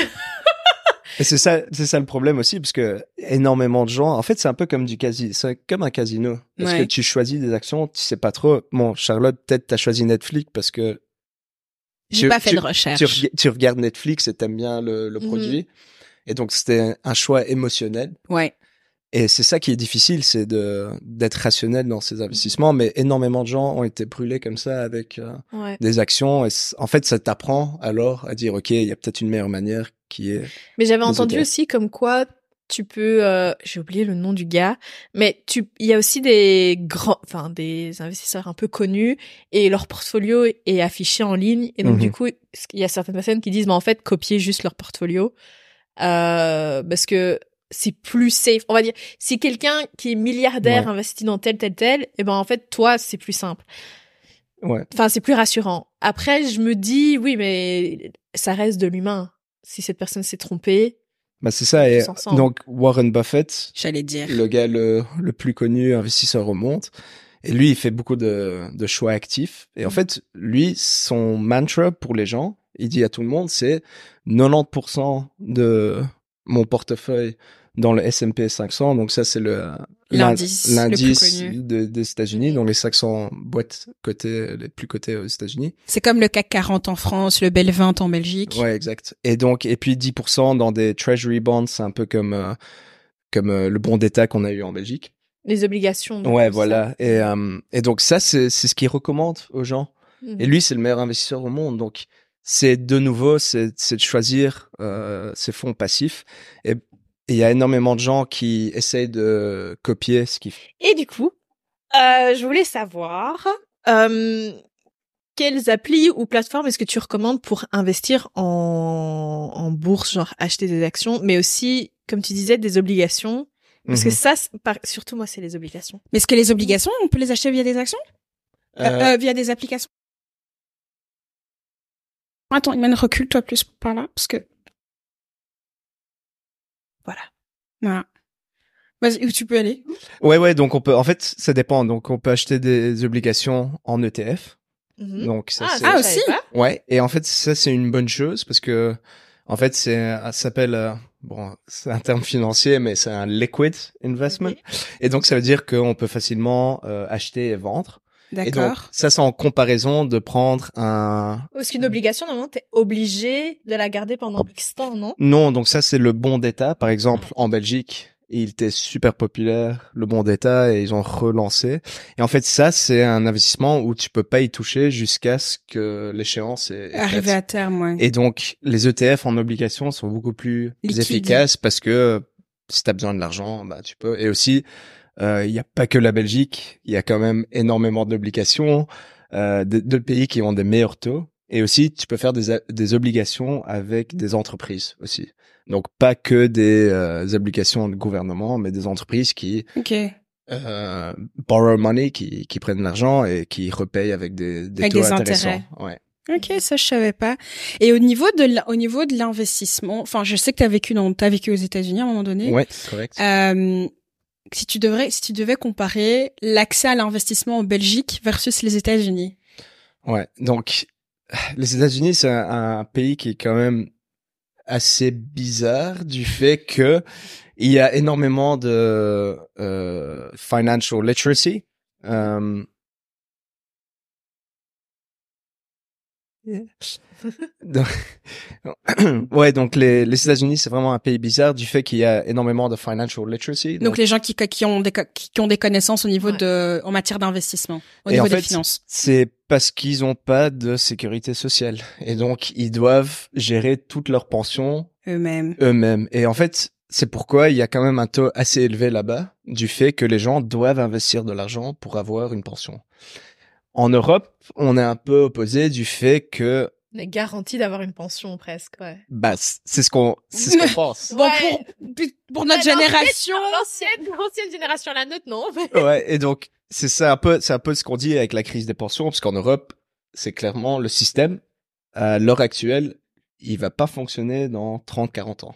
Et c'est ça, c'est ça le problème aussi, parce que énormément de gens, en fait, c'est un peu comme du casino, c'est comme un casino, parce Ouais. que tu choisis des actions, tu sais pas trop. Bon, Charlotte, peut-être t'as choisi Netflix parce que J'ai pas fait tu- de recherche. tu, reg- tu regardes Netflix et t'aimes bien le, le Mhm. produit, et donc c'était un choix émotionnel. Ouais. Et c'est ça qui est difficile, c'est de d'être rationnel dans Mhm. ces investissements. Mais énormément de gens ont été brûlés comme ça avec euh, Ouais. des actions. Et en fait, ça t'apprend alors à dire, ok, il y a peut-être une meilleure manière qui est. Mais j'avais entendu ETF. aussi comme quoi tu peux, euh, j'ai oublié le nom du gars, mais tu, il y a aussi des grands, enfin des investisseurs un peu connus et leur portfolio est affiché en ligne et donc Mhm. du coup il y a certaines personnes qui disent mais en fait copier juste leur portfolio euh, parce que c'est plus safe. On va dire, si quelqu'un qui est milliardaire Ouais. investit dans tel, tel, tel, eh ben, en fait, toi, c'est plus simple. Ouais. Enfin, c'est plus rassurant. Après, je me dis, oui, mais ça reste de l'humain. Si cette personne s'est trompée, Bah, c'est ça. Et donc, Warren Buffett, J'allais dire. le gars le, le plus connu investisseur au monde. Et lui, il fait beaucoup de, de choix actifs. Et en Mhm. fait, lui, son mantra pour les gens, il dit à tout le monde, c'est 90% de mon portefeuille dans le S&P 500. Donc ça, c'est le L'indice le l'indice plus connu. de- des États-Unis, donc les 500 boîtes cotées, les plus cotées aux États-Unis. C'est comme le CAC 40 en France, le Bel 20 en Belgique. Ouais, exact. Et donc, et puis 10% dans des treasury bonds, c'est un peu comme euh, comme euh, le bon d'État qu'on a eu en Belgique. les obligations. donc, Ouais, ça. voilà. Et, euh, et donc ça, c'est c'est ce qu'il recommande aux gens. Mhm. Et lui, c'est le meilleur investisseur au monde. Donc, c'est de nouveau, c'est c'est de choisir euh, ses fonds passifs. Et et il y a énormément de gens qui essayent de copier ce qu'il fait. Et du coup, euh, je voulais savoir euh, quelles applis ou plateformes est-ce que tu recommandes pour investir en, en bourse, genre acheter des actions, mais aussi, comme tu disais, des obligations? Parce que Mhm. ça, par- surtout moi, c'est les obligations. Mais est-ce que les obligations, on peut les acheter via des actions? Euh, Euh, euh, Via des applications? Attends, Iman, recule-toi plus par là, parce que... Voilà. Voilà. Vas-y, où tu peux aller? Ouais, ouais. Donc on peut. En fait, ça dépend. Donc on peut acheter des obligations en ETF. Mhm. Donc ça, Ah, c'est- ça, Ah, aussi? Ouais, et en fait ça c'est une bonne chose parce que en fait c'est ça s'appelle euh, bon c'est un terme financier mais c'est un liquid investment et donc ça veut dire qu'on peut facilement euh, acheter et vendre. Et donc D'accord. ça c'est en comparaison de prendre un Parce qu'une obligation, normalement, t'es obligé de la garder pendant X temps, non? Non donc ça c'est le bon d'État par exemple en Belgique il était super populaire le bon d'État et ils ont relancé et en fait ça c'est un investissement où tu peux pas y toucher jusqu'à ce que l'échéance est, faite. à terme, ouais. Et donc, les ETF en obligation sont beaucoup plus efficaces parce que si tu as besoin de l'argent, bah tu peux. Et aussi, il n'y a pas que la Belgique, il y a quand même énormément d'obligations, euh, de, de pays qui ont des meilleurs taux. Et aussi, tu peux faire des, des obligations avec des entreprises aussi. Donc, pas que des euh, obligations de gouvernement, mais des entreprises qui Ok. euh, borrow money, qui, qui prennent l'argent et qui repayent avec des, des Avec taux des intéressants. intérêts. Ouais. Ok, ça je savais pas. Et au niveau de au niveau de l'investissement, enfin je sais que t'as vécu dans t'as vécu aux États-Unis à un moment donné. Ouais, correct. Euh, si tu devrais si tu devais comparer l'accès à l'investissement en Belgique versus les États-Unis? Ouais, donc les États-Unis, c'est un, pays qui est quand même assez bizarre du fait que il y a énormément de euh, financial literacy. Euh, donc- ouais, donc les, les États-Unis, c'est vraiment un pays bizarre du fait qu'il y a énormément de financial literacy. Donc, les gens qui qui ont des qui, ont des connaissances au niveau Ouais. de en matière d'investissement, au Et niveau en des fait, finances. C'est parce qu'ils ont pas de sécurité sociale et donc ils doivent gérer toute leur pension eux-mêmes. eux-mêmes. Et en fait, c'est pourquoi il y a quand même un taux assez élevé là-bas du fait que les gens doivent investir de l'argent pour avoir une pension. En Europe, on est un peu opposé du fait que On est garanti d'avoir une pension presque, ouais. bah c'est ce qu'on c'est ce qu'on pense. Bon Ouais. pour pour notre Ouais, génération. L'ancienne, l'ancienne génération, la nôtre, non. mais- Ouais, et donc c'est ça un peu c'est un peu ce qu'on dit avec la crise des pensions parce qu'en Europe, c'est clairement le système à l'heure actuelle, il va pas fonctionner dans 30 40 ans.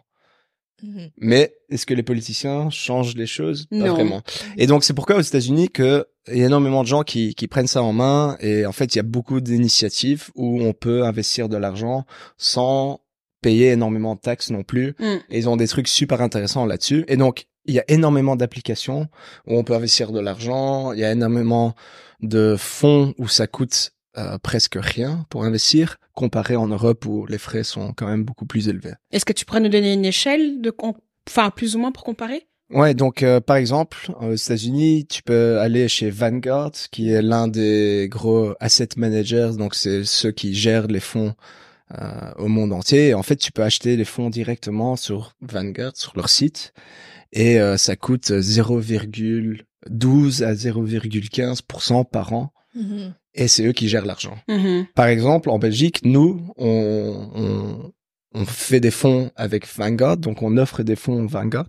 Mhm. Mais est-ce que les politiciens changent les choses? Pas Non. vraiment. Et donc c'est pourquoi aux États-Unis que il y a énormément de gens qui, qui prennent ça en main et en fait il y a beaucoup d'initiatives où on peut investir de l'argent sans payer énormément de taxes non plus. Mm. Et ils ont des trucs super intéressants là-dessus. Et donc il y a énormément d'applications où on peut investir de l'argent. Il y a énormément de fonds où ça coûte euh, presque rien pour investir, comparé en Europe où les frais sont quand même beaucoup plus élevés. Est-ce que tu pourrais nous donner une échelle de enfin plus ou moins pour comparer? Ouais, donc euh, par exemple, aux États-Unis, tu peux aller chez Vanguard, qui est l'un des gros asset managers, donc c'est ceux qui gèrent les fonds euh, au monde entier. Et en fait, tu peux acheter les fonds directement sur Vanguard, sur leur site, et euh, ça coûte 0,12 à 0,15% par an, Mhm. et c'est eux qui gèrent l'argent. Mhm. Par exemple, en Belgique, nous, on, on, on fait des fonds avec Vanguard, donc on offre des fonds Vanguard,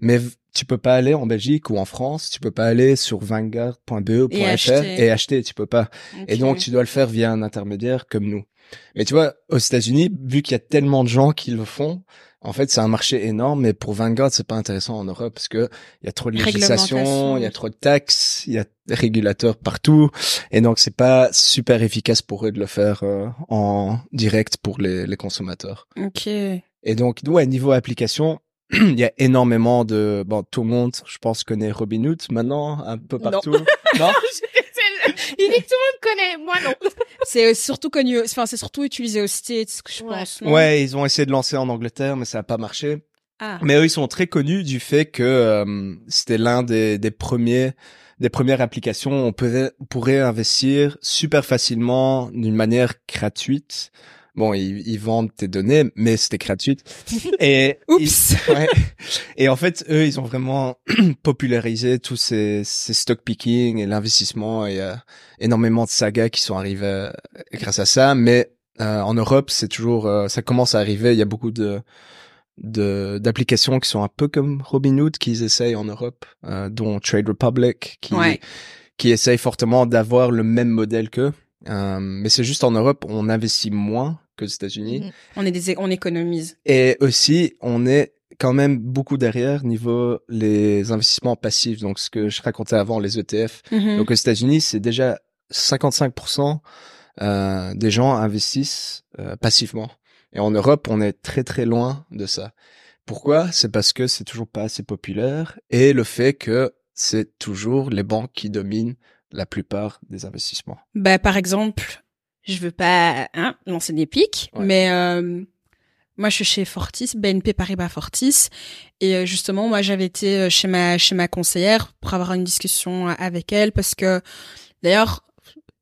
mais tu peux pas aller en Belgique ou en France, tu peux pas aller sur vanguard.be.fr Et et, acheter. acheter, tu peux pas. Et donc, tu dois le faire via un intermédiaire comme nous. Mais tu vois, aux États-Unis, vu qu'il y a tellement de gens qui le font, en fait, c'est un marché énorme, mais pour Vanguard, c'est pas intéressant en Europe parce que il y a trop de législation, il y a trop de taxes, il y a des régulateurs partout, et donc c'est pas super efficace pour eux de le faire euh, en direct pour les, les consommateurs. Ok. Et donc, ouais, niveau application, il y a énormément de, bon, tout le monde, je pense, connaît Robinhood maintenant, un peu partout. non? Il dit que tout le monde connaît, moi non. C'est surtout connu, enfin, c'est surtout utilisé aux States, je Ouais. pense. non? Ouais, ils ont essayé de lancer en Angleterre, mais ça a pas marché. Ah. Mais eux, ils sont très connus du fait que euh, c'était l'un des, des premiers, des premières applications. où On pourrait, on pourrait investir super facilement d'une manière gratuite. Bon, ils, ils vendent tes données, mais c'était gratuit. Et Oups. ils- ouais. Et en fait, eux, ils ont vraiment popularisé tous ces, ces stock picking et l'investissement. Et il y a énormément de sagas qui sont arrivées euh, grâce à ça. Mais euh, en Europe, c'est toujours, euh, ça commence à arriver. Il y a beaucoup de de d'applications qui sont un peu comme Robinhood qu'ils essayent en Europe, euh, dont Trade Republic qui Ouais. qui essaye fortement d'avoir le même modèle qu'eux. Euh, mais c'est juste en Europe, on investit moins que aux États-Unis. Mhm. On est des, on économise. Et aussi, on est quand même beaucoup derrière niveau les investissements passifs. Donc, ce que je racontais avant, les ETF. Mhm. Donc, aux États-Unis, c'est déjà 55% euh, des gens investissent euh, passivement. Et en Europe, on est très très loin de ça. Pourquoi? C'est parce que c'est toujours pas assez populaire et le fait que c'est toujours les banques qui dominent la plupart des investissements. Bah, par exemple, je veux pas hein, lancer des pics, Ouais. mais euh, moi je suis chez Fortis, BNP Paribas Fortis, et euh, justement moi j'avais été euh, chez ma chez ma conseillère pour avoir une discussion euh, avec elle parce que d'ailleurs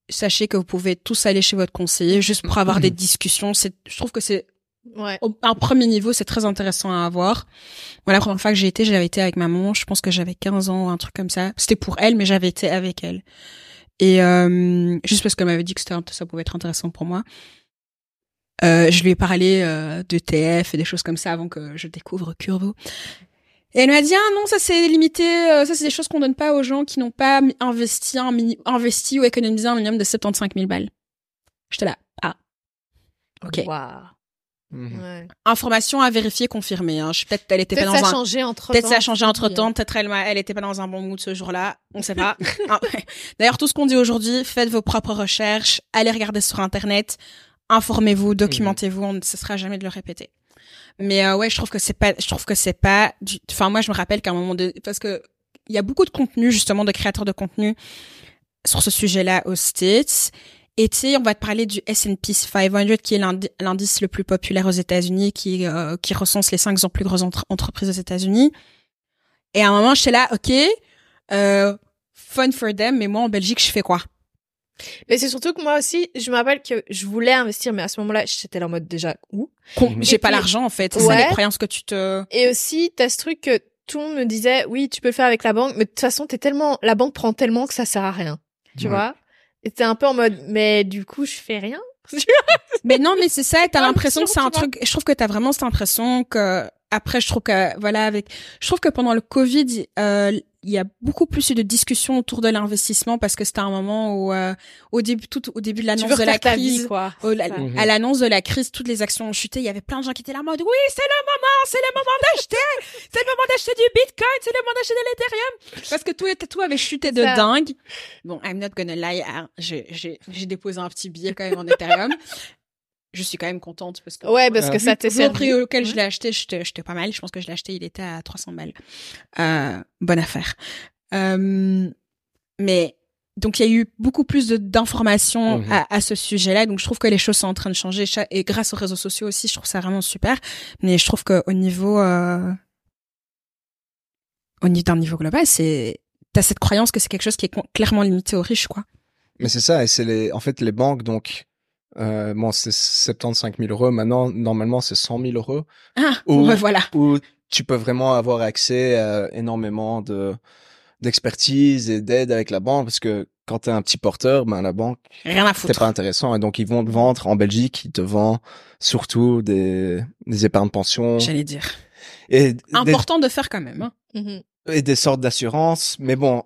sachez que vous pouvez tous aller chez votre conseiller juste pour avoir des discussions. C'est je trouve que c'est Ouais. au un premier niveau, c'est très intéressant à avoir. Voilà, la première fois que j'ai été, j'avais été avec maman, je pense que j'avais 15 ans ou un truc comme ça. C'était pour elle, mais j'avais été avec elle. Et euh, juste parce qu'elle m'avait dit que ça pouvait être intéressant pour moi. Euh, je lui ai parlé euh, de TF et des choses comme ça avant que je découvre Curvo. Et elle m'a dit ah non ça c'est limité euh, ça c'est des choses qu'on donne pas aux gens qui n'ont pas investi un investi ou économisé un minimum de 75 000 balles. J'étais là ah ok Waouh. Mhm. Ouais. information à vérifier confirmée hein. peut-être elle était pas Peut-être dans ça a un changé entre Peut-être ça a changé entre temps, peut-être elle, m'a- elle était pas dans un bon mood ce jour-là, on sait pas. Ah, ouais. D'ailleurs, tout ce qu'on dit aujourd'hui, faites vos propres recherches, allez regarder sur internet, informez-vous, documentez-vous, on ne cessera jamais de le répéter. Mais euh, ouais, je trouve que c'est pas, je trouve que c'est pas, du... enfin moi je me rappelle qu'à un moment de, parce que il y a beaucoup de contenu justement de créateurs de contenu sur ce sujet-là aux States. Et tu sais, on va te parler du S&P 500 qui est l'indi- l'indice le plus populaire aux États-Unis, qui euh, qui recense les 500 plus grosses entre- entreprises aux États-Unis. Et à un moment, j'étais là, ok, euh, fun for them, mais moi en Belgique, je fais quoi? Mais c'est surtout que moi aussi, je me rappelle que je voulais investir, mais à ce moment-là, j'étais là en mode déjà où? J'ai pas l'argent en fait. C'est ça Ouais. les croyances que tu te. Et aussi, t'as ce truc que tout le monde me disait, oui, tu peux le faire avec la banque, mais de toute façon, t'es tellement, la banque prend tellement que ça sert à rien. Tu Ouais. vois? Et t'es un peu en mode, mais du coup, je fais rien? Mais non, mais c'est ça. T'as l'impression que c'est un truc. Je trouve que t'as vraiment cette impression que après, je trouve que voilà, avec. Je trouve que pendant le Covid, euh, il y a beaucoup plus eu de discussions autour de l'investissement parce que c'était un moment où, euh, au début, tout au début de l'annonce de la crise, vie, quoi. Oh, la-. Mhm. à l'annonce de la crise, toutes les actions ont chuté. Il y avait plein de gens qui étaient là en mode oui, c'est le moment, c'est le moment d'acheter, c'est le moment d'acheter du Bitcoin, c'est le moment d'acheter de l'Ethereum, parce que tout tout avait chuté de Ça. dingue. Bon, I'm not gonna lie, hein, j'ai j'ai j'ai déposé un petit billet quand même en Ethereum. Je suis quand même contente parce que Ouais, parce Euh, que ça t'est vu le prix servi. auquel je l'ai acheté, j'étais j'étais pas mal. Je pense que je l'ai acheté, il était à 300 balles. Euh, bonne affaire. Euh, mais donc il y a eu beaucoup plus de- d'informations Mhm. à, à ce sujet-là. Donc je trouve que les choses sont en train de changer Cha- et grâce aux réseaux sociaux aussi, je trouve ça vraiment super. Mais je trouve que au niveau euh, au niveau d'un niveau global, c'est t'as cette croyance que c'est quelque chose qui est con- clairement limité aux riches, quoi. Mais c'est ça, et c'est les, en fait, les banques, donc, euh, bon, c'est 75 000 euros. Maintenant, normalement, c'est 100 000 euros. Ah, Ou- ouais, voilà. Où tu peux vraiment avoir accès à énormément de, d'expertise et d'aide avec la banque, parce que quand t'es un petit porteur, ben la banque Rien à c'est foutre. pas intéressant et donc ils vont te vendre en Belgique, ils te vendent surtout des des épargnes pension J'allais dire. et des, Important de faire quand même. hein. Mhm. et des sortes d'assurances, mais bon,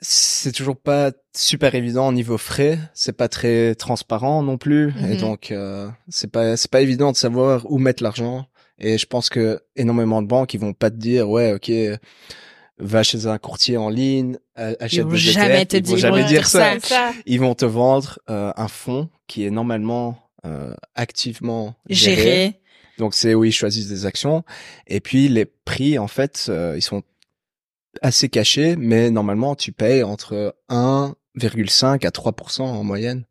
c'est toujours pas super évident au niveau frais, c'est pas très transparent non plus et Mhm. donc euh, c'est pas c'est pas évident de savoir où mettre l'argent et je pense que énormément de banques ils vont pas te dire ouais, OK, va chez un courtier en ligne, achète vont des jamais ETF, te ils vont dire- jamais ouais, dire ça. Ils vont te vendre euh, un fonds qui est normalement euh, activement géré. Gérer. Donc c'est où ils choisissent des actions. Et puis les prix, en fait, euh, ils sont assez cachés, mais normalement tu payes entre 1,5 à 3% en moyenne.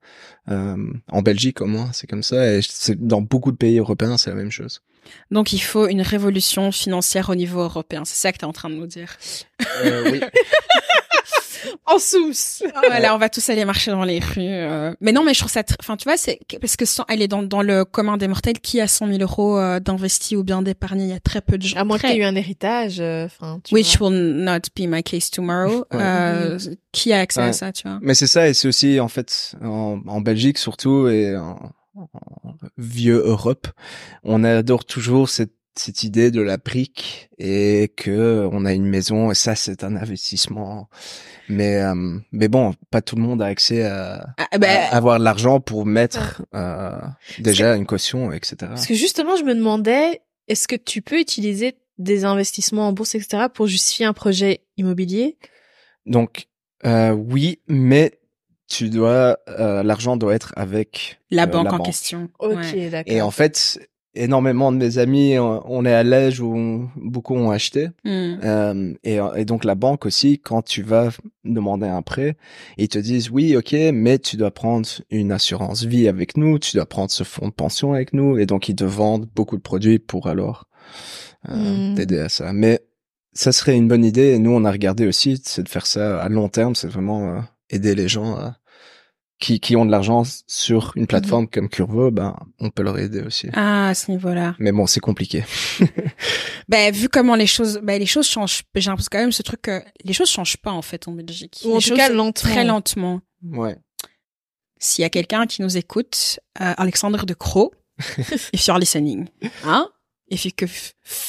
Euh, en Belgique au moins, c'est comme ça. Et dans beaucoup de pays européens, c'est la même chose. Donc il faut une révolution financière au niveau européen. C'est ça que tu es en train de nous dire. Euh, oui. En sous. Voilà, on va tous aller marcher dans les rues. euh. Mais non, mais je trouve ça... tr- Enfin, tu vois, c'est parce que sans... elle est dans, dans le commun des mortels qui a 100 000 euros euh, d'investis ou bien d'épargne. Il y a très peu de gens. À moins qu'il y ait eu un héritage, euh, enfin, Which vois. will not be my case tomorrow. Ouais. Euh, Qui a accès à ça, tu vois? Mais c'est ça, et c'est aussi en fait en, en Belgique surtout et en vieux Europe, on adore toujours cette cette idée de la brique et que on a une maison et ça c'est un investissement. Mais euh, mais bon, pas tout le monde a accès à, Ah, bah, à avoir de l'argent pour mettre euh, déjà une caution, etc. Parce que justement, je me demandais, est-ce que tu peux utiliser des investissements en bourse, etc., pour justifier un projet immobilier? Donc euh, oui, mais tu dois euh, l'argent doit être avec la euh, banque la en banque. question. Ok, Ouais. d'accord. Et en fait, énormément de mes amis, on on est à l'âge où on- beaucoup ont acheté. Hmm. Euh, et, et donc la banque aussi, quand tu vas demander un prêt, ils te disent oui, ok, mais tu dois prendre une assurance vie avec nous, tu dois prendre ce fonds de pension avec nous, et donc ils te vendent beaucoup de produits pour alors euh, Mm. t'aider à ça. Mais ça serait une bonne idée. Et nous, on a regardé aussi, c'est de faire ça à long terme, c'est vraiment euh, aider les gens euh, qui, qui ont de l'argent sur une plateforme comme Curvo, ben on peut leur aider aussi. Ah, à ce niveau-là. Mais bon, c'est compliqué. Ben, vu comment les choses, ben, les choses changent. J'ai l'impression quand même ce truc que les choses changent pas, en fait, en Belgique. Ou en les tout choses cas, lentement. très lentement. Ouais. S'il y a quelqu'un qui nous écoute, euh, Alexandre de Croo, if you're listening, hein, if you could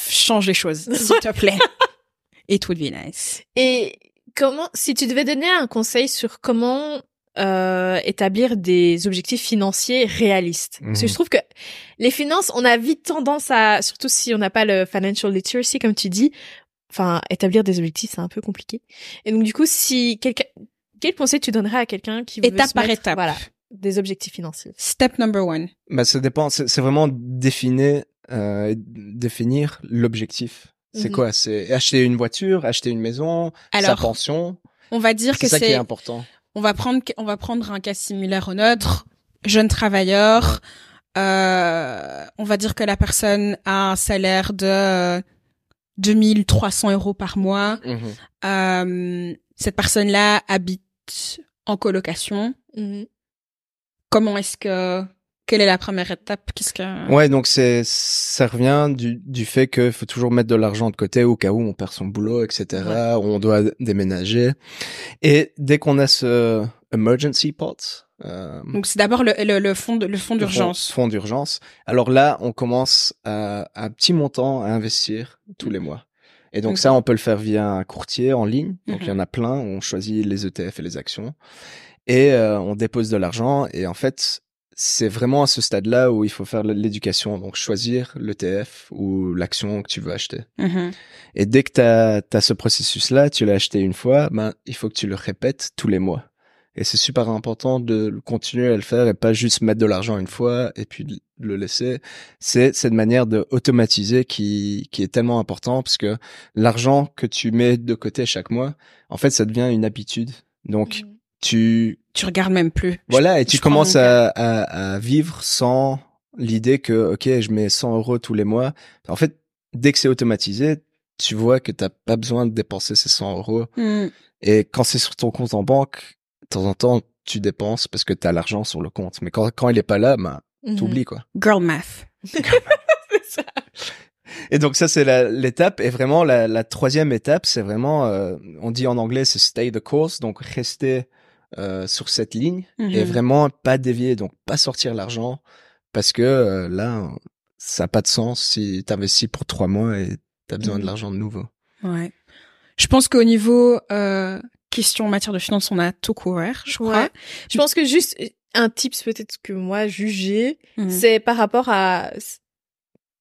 change les choses, s'il te plaît. It would be nice. Et comment, si tu devais donner un conseil sur comment euh, établir des objectifs financiers réalistes, parce que Mhm. je trouve que les finances, on a vite tendance à, surtout si on n'a pas le financial literacy comme tu dis, enfin établir des objectifs c'est un peu compliqué. Et donc du coup, si quelqu'un, quel conseil tu donnerais à quelqu'un qui veut Étape se par mettre, étape. voilà, des objectifs financiers? Step number one. Bah, ça dépend. C'est c'est vraiment définir, euh, définir l'objectif. C'est Mhm. quoi? C'est acheter une voiture, acheter une maison, sa Alors, pension? on va dire C'est que ça qui est c'est, important. on va prendre, on va prendre un cas similaire au nôtre. Jeune travailleur, euh, on va dire que la personne a un salaire de euh, 2300 euros par mois. Mhm. Euh, cette personne-là habite en colocation. Mhm. Comment est-ce que quelle est la première étape? Qu'est-ce que Ouais, donc c'est ça revient du, du fait qu'il faut toujours mettre de l'argent de côté au cas où on perd son boulot, etc. Ou on doit déménager. Et dès qu'on a ce emergency pot, euh, Donc c'est d'abord le, le, le fonds le fonds le d'urgence. Fonds, fonds d'urgence. Alors là, on commence à, à un petit montant à investir tous les mois. Et donc ça, on peut le faire via un courtier en ligne. Donc Mhm. il y en a plein. On choisit les ETF et les actions. Et euh, on dépose de l'argent. Et en fait, c'est vraiment à ce stade-là où il faut faire l'éducation. Donc choisir l'ETF ou l'action que tu veux acheter. Mhm. Et dès que tu as, ce processus-là, tu l'as acheté une fois, ben, il faut que tu le répètes tous les mois. Et c'est super important de continuer à le faire et pas juste mettre de l'argent une fois et puis de le laisser. C'est cette manière de automatiser qui, qui est tellement important parce que l'argent que tu mets de côté chaque mois, en fait, ça devient une habitude. Donc, Mhm. Tu, Tu regardes même plus. voilà, et tu je commences à, à, à vivre sans l'idée que, ok, je mets 100 euros tous les mois. En fait, dès que c'est automatisé, tu vois que t'as pas besoin de dépenser ces 100 euros. Hmm. Et quand c'est sur ton compte en banque, de temps en temps, tu dépenses parce que t'as l'argent sur le compte. Mais quand, quand il est pas là, ben, Mhm. t'oublies, quoi. Girl math. Ça. Et donc ça, c'est l'étape. Et vraiment, la, la troisième étape, c'est vraiment, euh, on dit en anglais, c'est stay the course. Donc, rester euh, sur cette ligne et Mhm. vraiment pas dévier, donc pas sortir l'argent parce que euh, là, ça n'a pas de sens si t'investis pour trois mois et t'as besoin Mhm. de l'argent de nouveau. Ouais. Je pense qu'au niveau euh, question en matière de finance, on a tout couvert, je crois. Ouais. Je pense que juste un tips peut-être que moi juger, Mhm. c'est par rapport à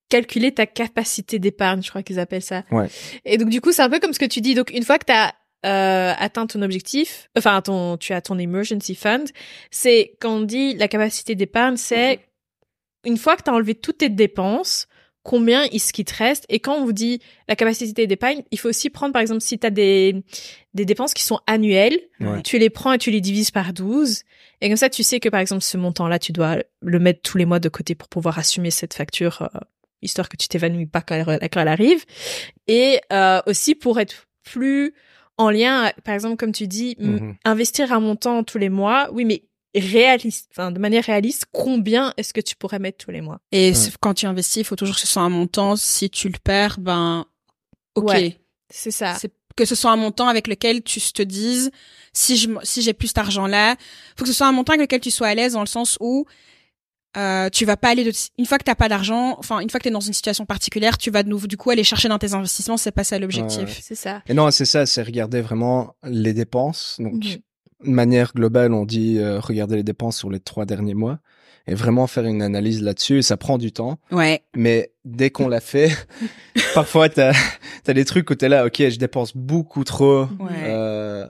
calculer ta capacité d'épargne, je crois qu'ils appellent ça. Ouais. Et donc du coup, c'est un peu comme ce que tu dis. Donc une fois que tu as atteint ton objectif, enfin ton tu as ton emergency fund, c'est quand on dit la capacité d'épargne, c'est une fois que tu as enlevé toutes tes dépenses, combien il ce qui te reste. Et quand on vous dit la capacité d'épargne, il faut aussi prendre par exemple si tu as des des dépenses qui sont annuelles, Ouais. tu les prends et tu les divises par 12 et comme ça tu sais que par exemple ce montant là, tu dois le mettre tous les mois de côté pour pouvoir assumer cette facture euh, histoire que tu t'évanouis pas quand elle, quand elle arrive. Et euh, aussi pour être plus en lien par exemple comme tu dis m- Mhm. investir un montant tous les mois, oui mais réaliste, enfin de manière réaliste, combien est-ce que tu pourrais mettre tous les mois? Et Ouais. quand tu investis, il faut toujours que ce soit un montant. Si tu le perds, ben, ok. Ouais. C'est ça. C'est que ce soit un montant avec lequel tu te dises, si je, si j'ai plus cet argent-là, faut que ce soit un montant avec lequel tu sois à l'aise dans le sens où euh, tu vas pas aller de, une fois que t'as pas d'argent, enfin une fois que t'es dans une situation particulière, tu vas de nouveau du coup aller chercher dans tes investissements, c'est pas ça l'objectif. Ouais, ouais. C'est ça. Et non, c'est ça, c'est regarder vraiment les dépenses. Donc, Mhm. de manière globale, on dit euh, regarder les dépenses sur les trois derniers mois et vraiment faire une analyse là-dessus. Et ça prend du temps, Ouais. mais dès qu'on l'a fait, parfois t'as as des trucs où t'es là, ok, je dépense beaucoup trop. Ouais. Euh,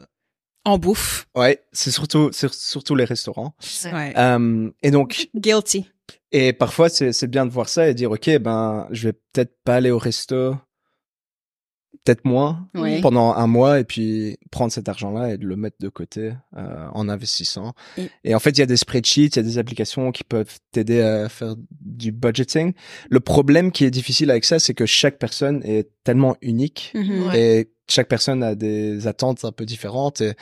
En bouffe. ouais, c'est surtout c'est surtout les restaurants. Ouais. Euh, et donc, Guilty. et parfois c'est c'est bien de voir ça et dire, ok, ben je vais peut-être pas aller au resto, peut-être moins pendant un mois et puis prendre cet argent-là et de le mettre de côté euh, en investissant. Et- Et en fait, il y a des spreadsheets, il y a des applications qui peuvent t'aider à faire du budgeting. Le problème qui est difficile avec ça, c'est que chaque personne est tellement unique Mhm. Ouais. et chaque personne a des attentes un peu différentes et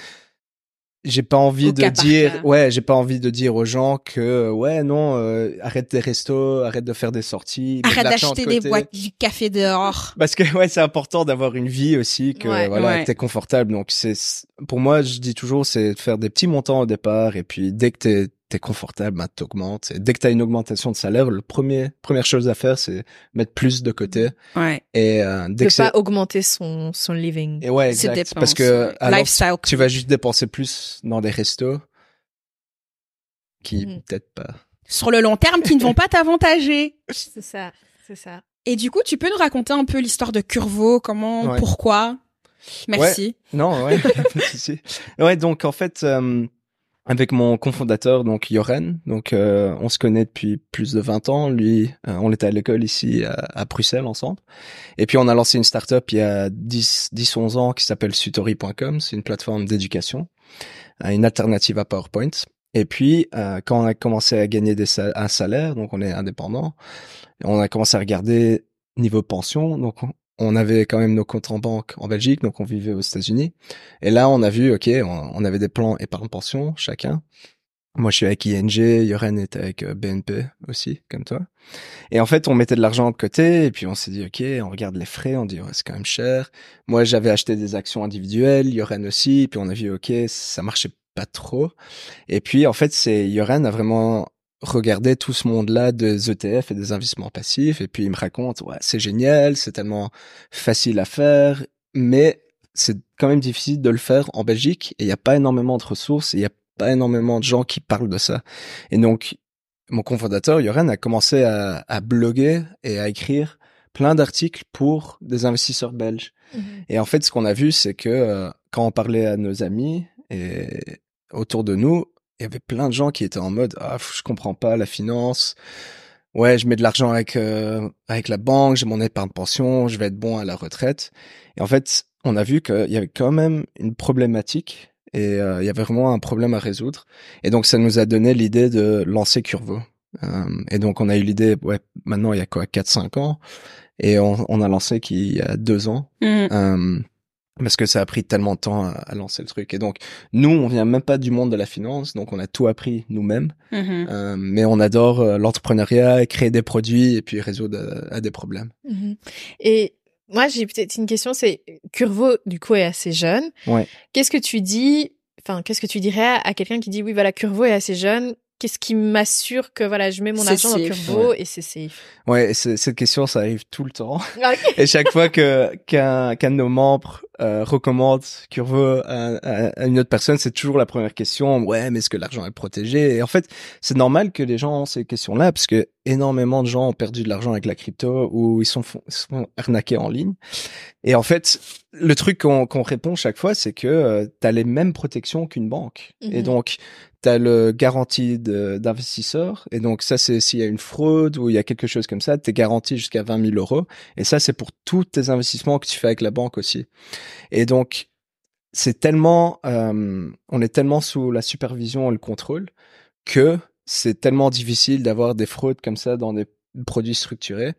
j'ai pas envie Au de dire ouais j'ai pas envie de dire aux gens que ouais non euh, arrête des restos arrête de faire des sorties Arrête de d'acheter des boîtes du café dehors. Parce que ouais, c'est important d'avoir une vie aussi, que Ouais. voilà, Ouais. t'es confortable. Donc c'est pour moi, je dis toujours, c'est de faire des petits montants au départ et puis dès que t'es t'es confortable, bah, t'augmentes. Et dès que t'as une augmentation de salaire, le premier première chose à faire, c'est mettre plus de côté. Ouais. Et euh, dès De que pas augmenter son, son living. et ouais, exact. dépenses, Parce que ouais. alors, Lifestyle. tu vas juste dépenser plus dans des restos qui Mhm. peut-être pas. Sur le long terme, qui ne vont pas t'avantager. C'est ça. C'est ça. Et du coup, tu peux nous raconter un peu l'histoire de Curvo, comment, Ouais. pourquoi? Merci. Non, ouais. Ouais, donc en fait, euh, avec mon cofondateur, donc Joren, donc euh, on se connaît depuis plus de 20 ans. Lui, euh, on était à l'école ici à, à Bruxelles ensemble. Et puis on a lancé une startup il y a 10, 10 11 ans qui s'appelle Sutori.com. C'est une plateforme d'éducation, euh, une alternative à PowerPoint. Et puis, euh, quand on a commencé à gagner des un salaire, donc on est indépendant, on a commencé à regarder niveau pension. Donc, on- on avait quand même nos comptes en banque en Belgique, donc on vivait aux États-Unis. Et là, on a vu, ok, on, avait des plans épargne-pension chacun. Moi, je suis avec ING, Yoren est avec euh, BNP aussi, comme toi. Et en fait, on mettait de l'argent de côté, et puis on s'est dit, ok, on regarde les frais, on dit, ouais, c'est quand même cher. Moi, j'avais acheté des actions individuelles, Yoren aussi, puis on a vu, ok, ça marchait pas trop. Et puis, en fait, c'est Yoren a vraiment regardé tout ce monde-là des ETF et des investissements passifs, et puis il me raconte, ouais, c'est génial, c'est tellement facile à faire, mais c'est quand même difficile de le faire en Belgique, et il n'y a pas énormément de ressources, et il n'y a pas énormément de gens qui parlent de ça. Et donc, mon cofondateur, Yoren, a commencé à, à bloguer et à écrire plein d'articles pour des investisseurs belges. Et en fait, ce qu'on a vu, c'est que euh, quand on parlait à nos amis et autour de nous, il y avait plein de gens qui étaient en mode ah je comprends pas la finance. Ouais, je mets de l'argent avec euh, avec la banque, j'ai mon épargne pension, je vais être bon à la retraite. Et en fait, on a vu qu'il y avait quand même une problématique et euh, il y avait vraiment un problème à résoudre. Et donc ça nous a donné l'idée de lancer Curvo. Euh, et donc on a eu l'idée, ouais, maintenant il y a quoi, 4-5 ans, et on, on a lancé qu'il y a deux ans. Mhm. Parce que ça a pris tellement de temps à, à lancer le truc. Et donc, nous, on vient même pas du monde de la finance, donc on a tout appris nous-mêmes. Mhm. Euh, mais on adore euh, l'entrepreneuriat, créer des produits et puis résoudre euh, à des problèmes. Mhm. Et moi, j'ai peut-être une question, c'est Curvo, du coup, est assez jeune. Ouais. Qu'est-ce que tu dis enfin, qu'est-ce que tu dirais à quelqu'un qui dit oui, voilà, Curvo est assez jeune. Qu'est-ce qui m'assure que voilà, je mets mon argent dans safe. Curvo et c'est safe. Ouais, cette question, ça arrive tout le temps. Et chaque fois que qu'un qu'un de nos membres euh, recommande Curvo à, à- à une autre personne, c'est toujours la première question. Ouais, mais est-ce que l'argent est protégé? Et en fait, c'est normal que les gens ont ces questions-là, parce que énormément de gens ont perdu de l'argent avec la crypto ou ils sont, sont arnaqués en ligne. Et en fait, le truc qu'on qu'on répond chaque fois, c'est que tu as les mêmes protections qu'une banque. Et Mhm. donc, tu as le garantie d'investisseur. Et donc, ça, c'est s'il y a une fraude ou il y a quelque chose comme ça, tu es garanti jusqu'à 20 000 euros. Et ça, c'est pour tous tes investissements que tu fais avec la banque aussi. Et donc, c'est tellement, euh, on est tellement sous la supervision et le contrôle que c'est tellement difficile d'avoir des fraudes comme ça dans des produits structurés.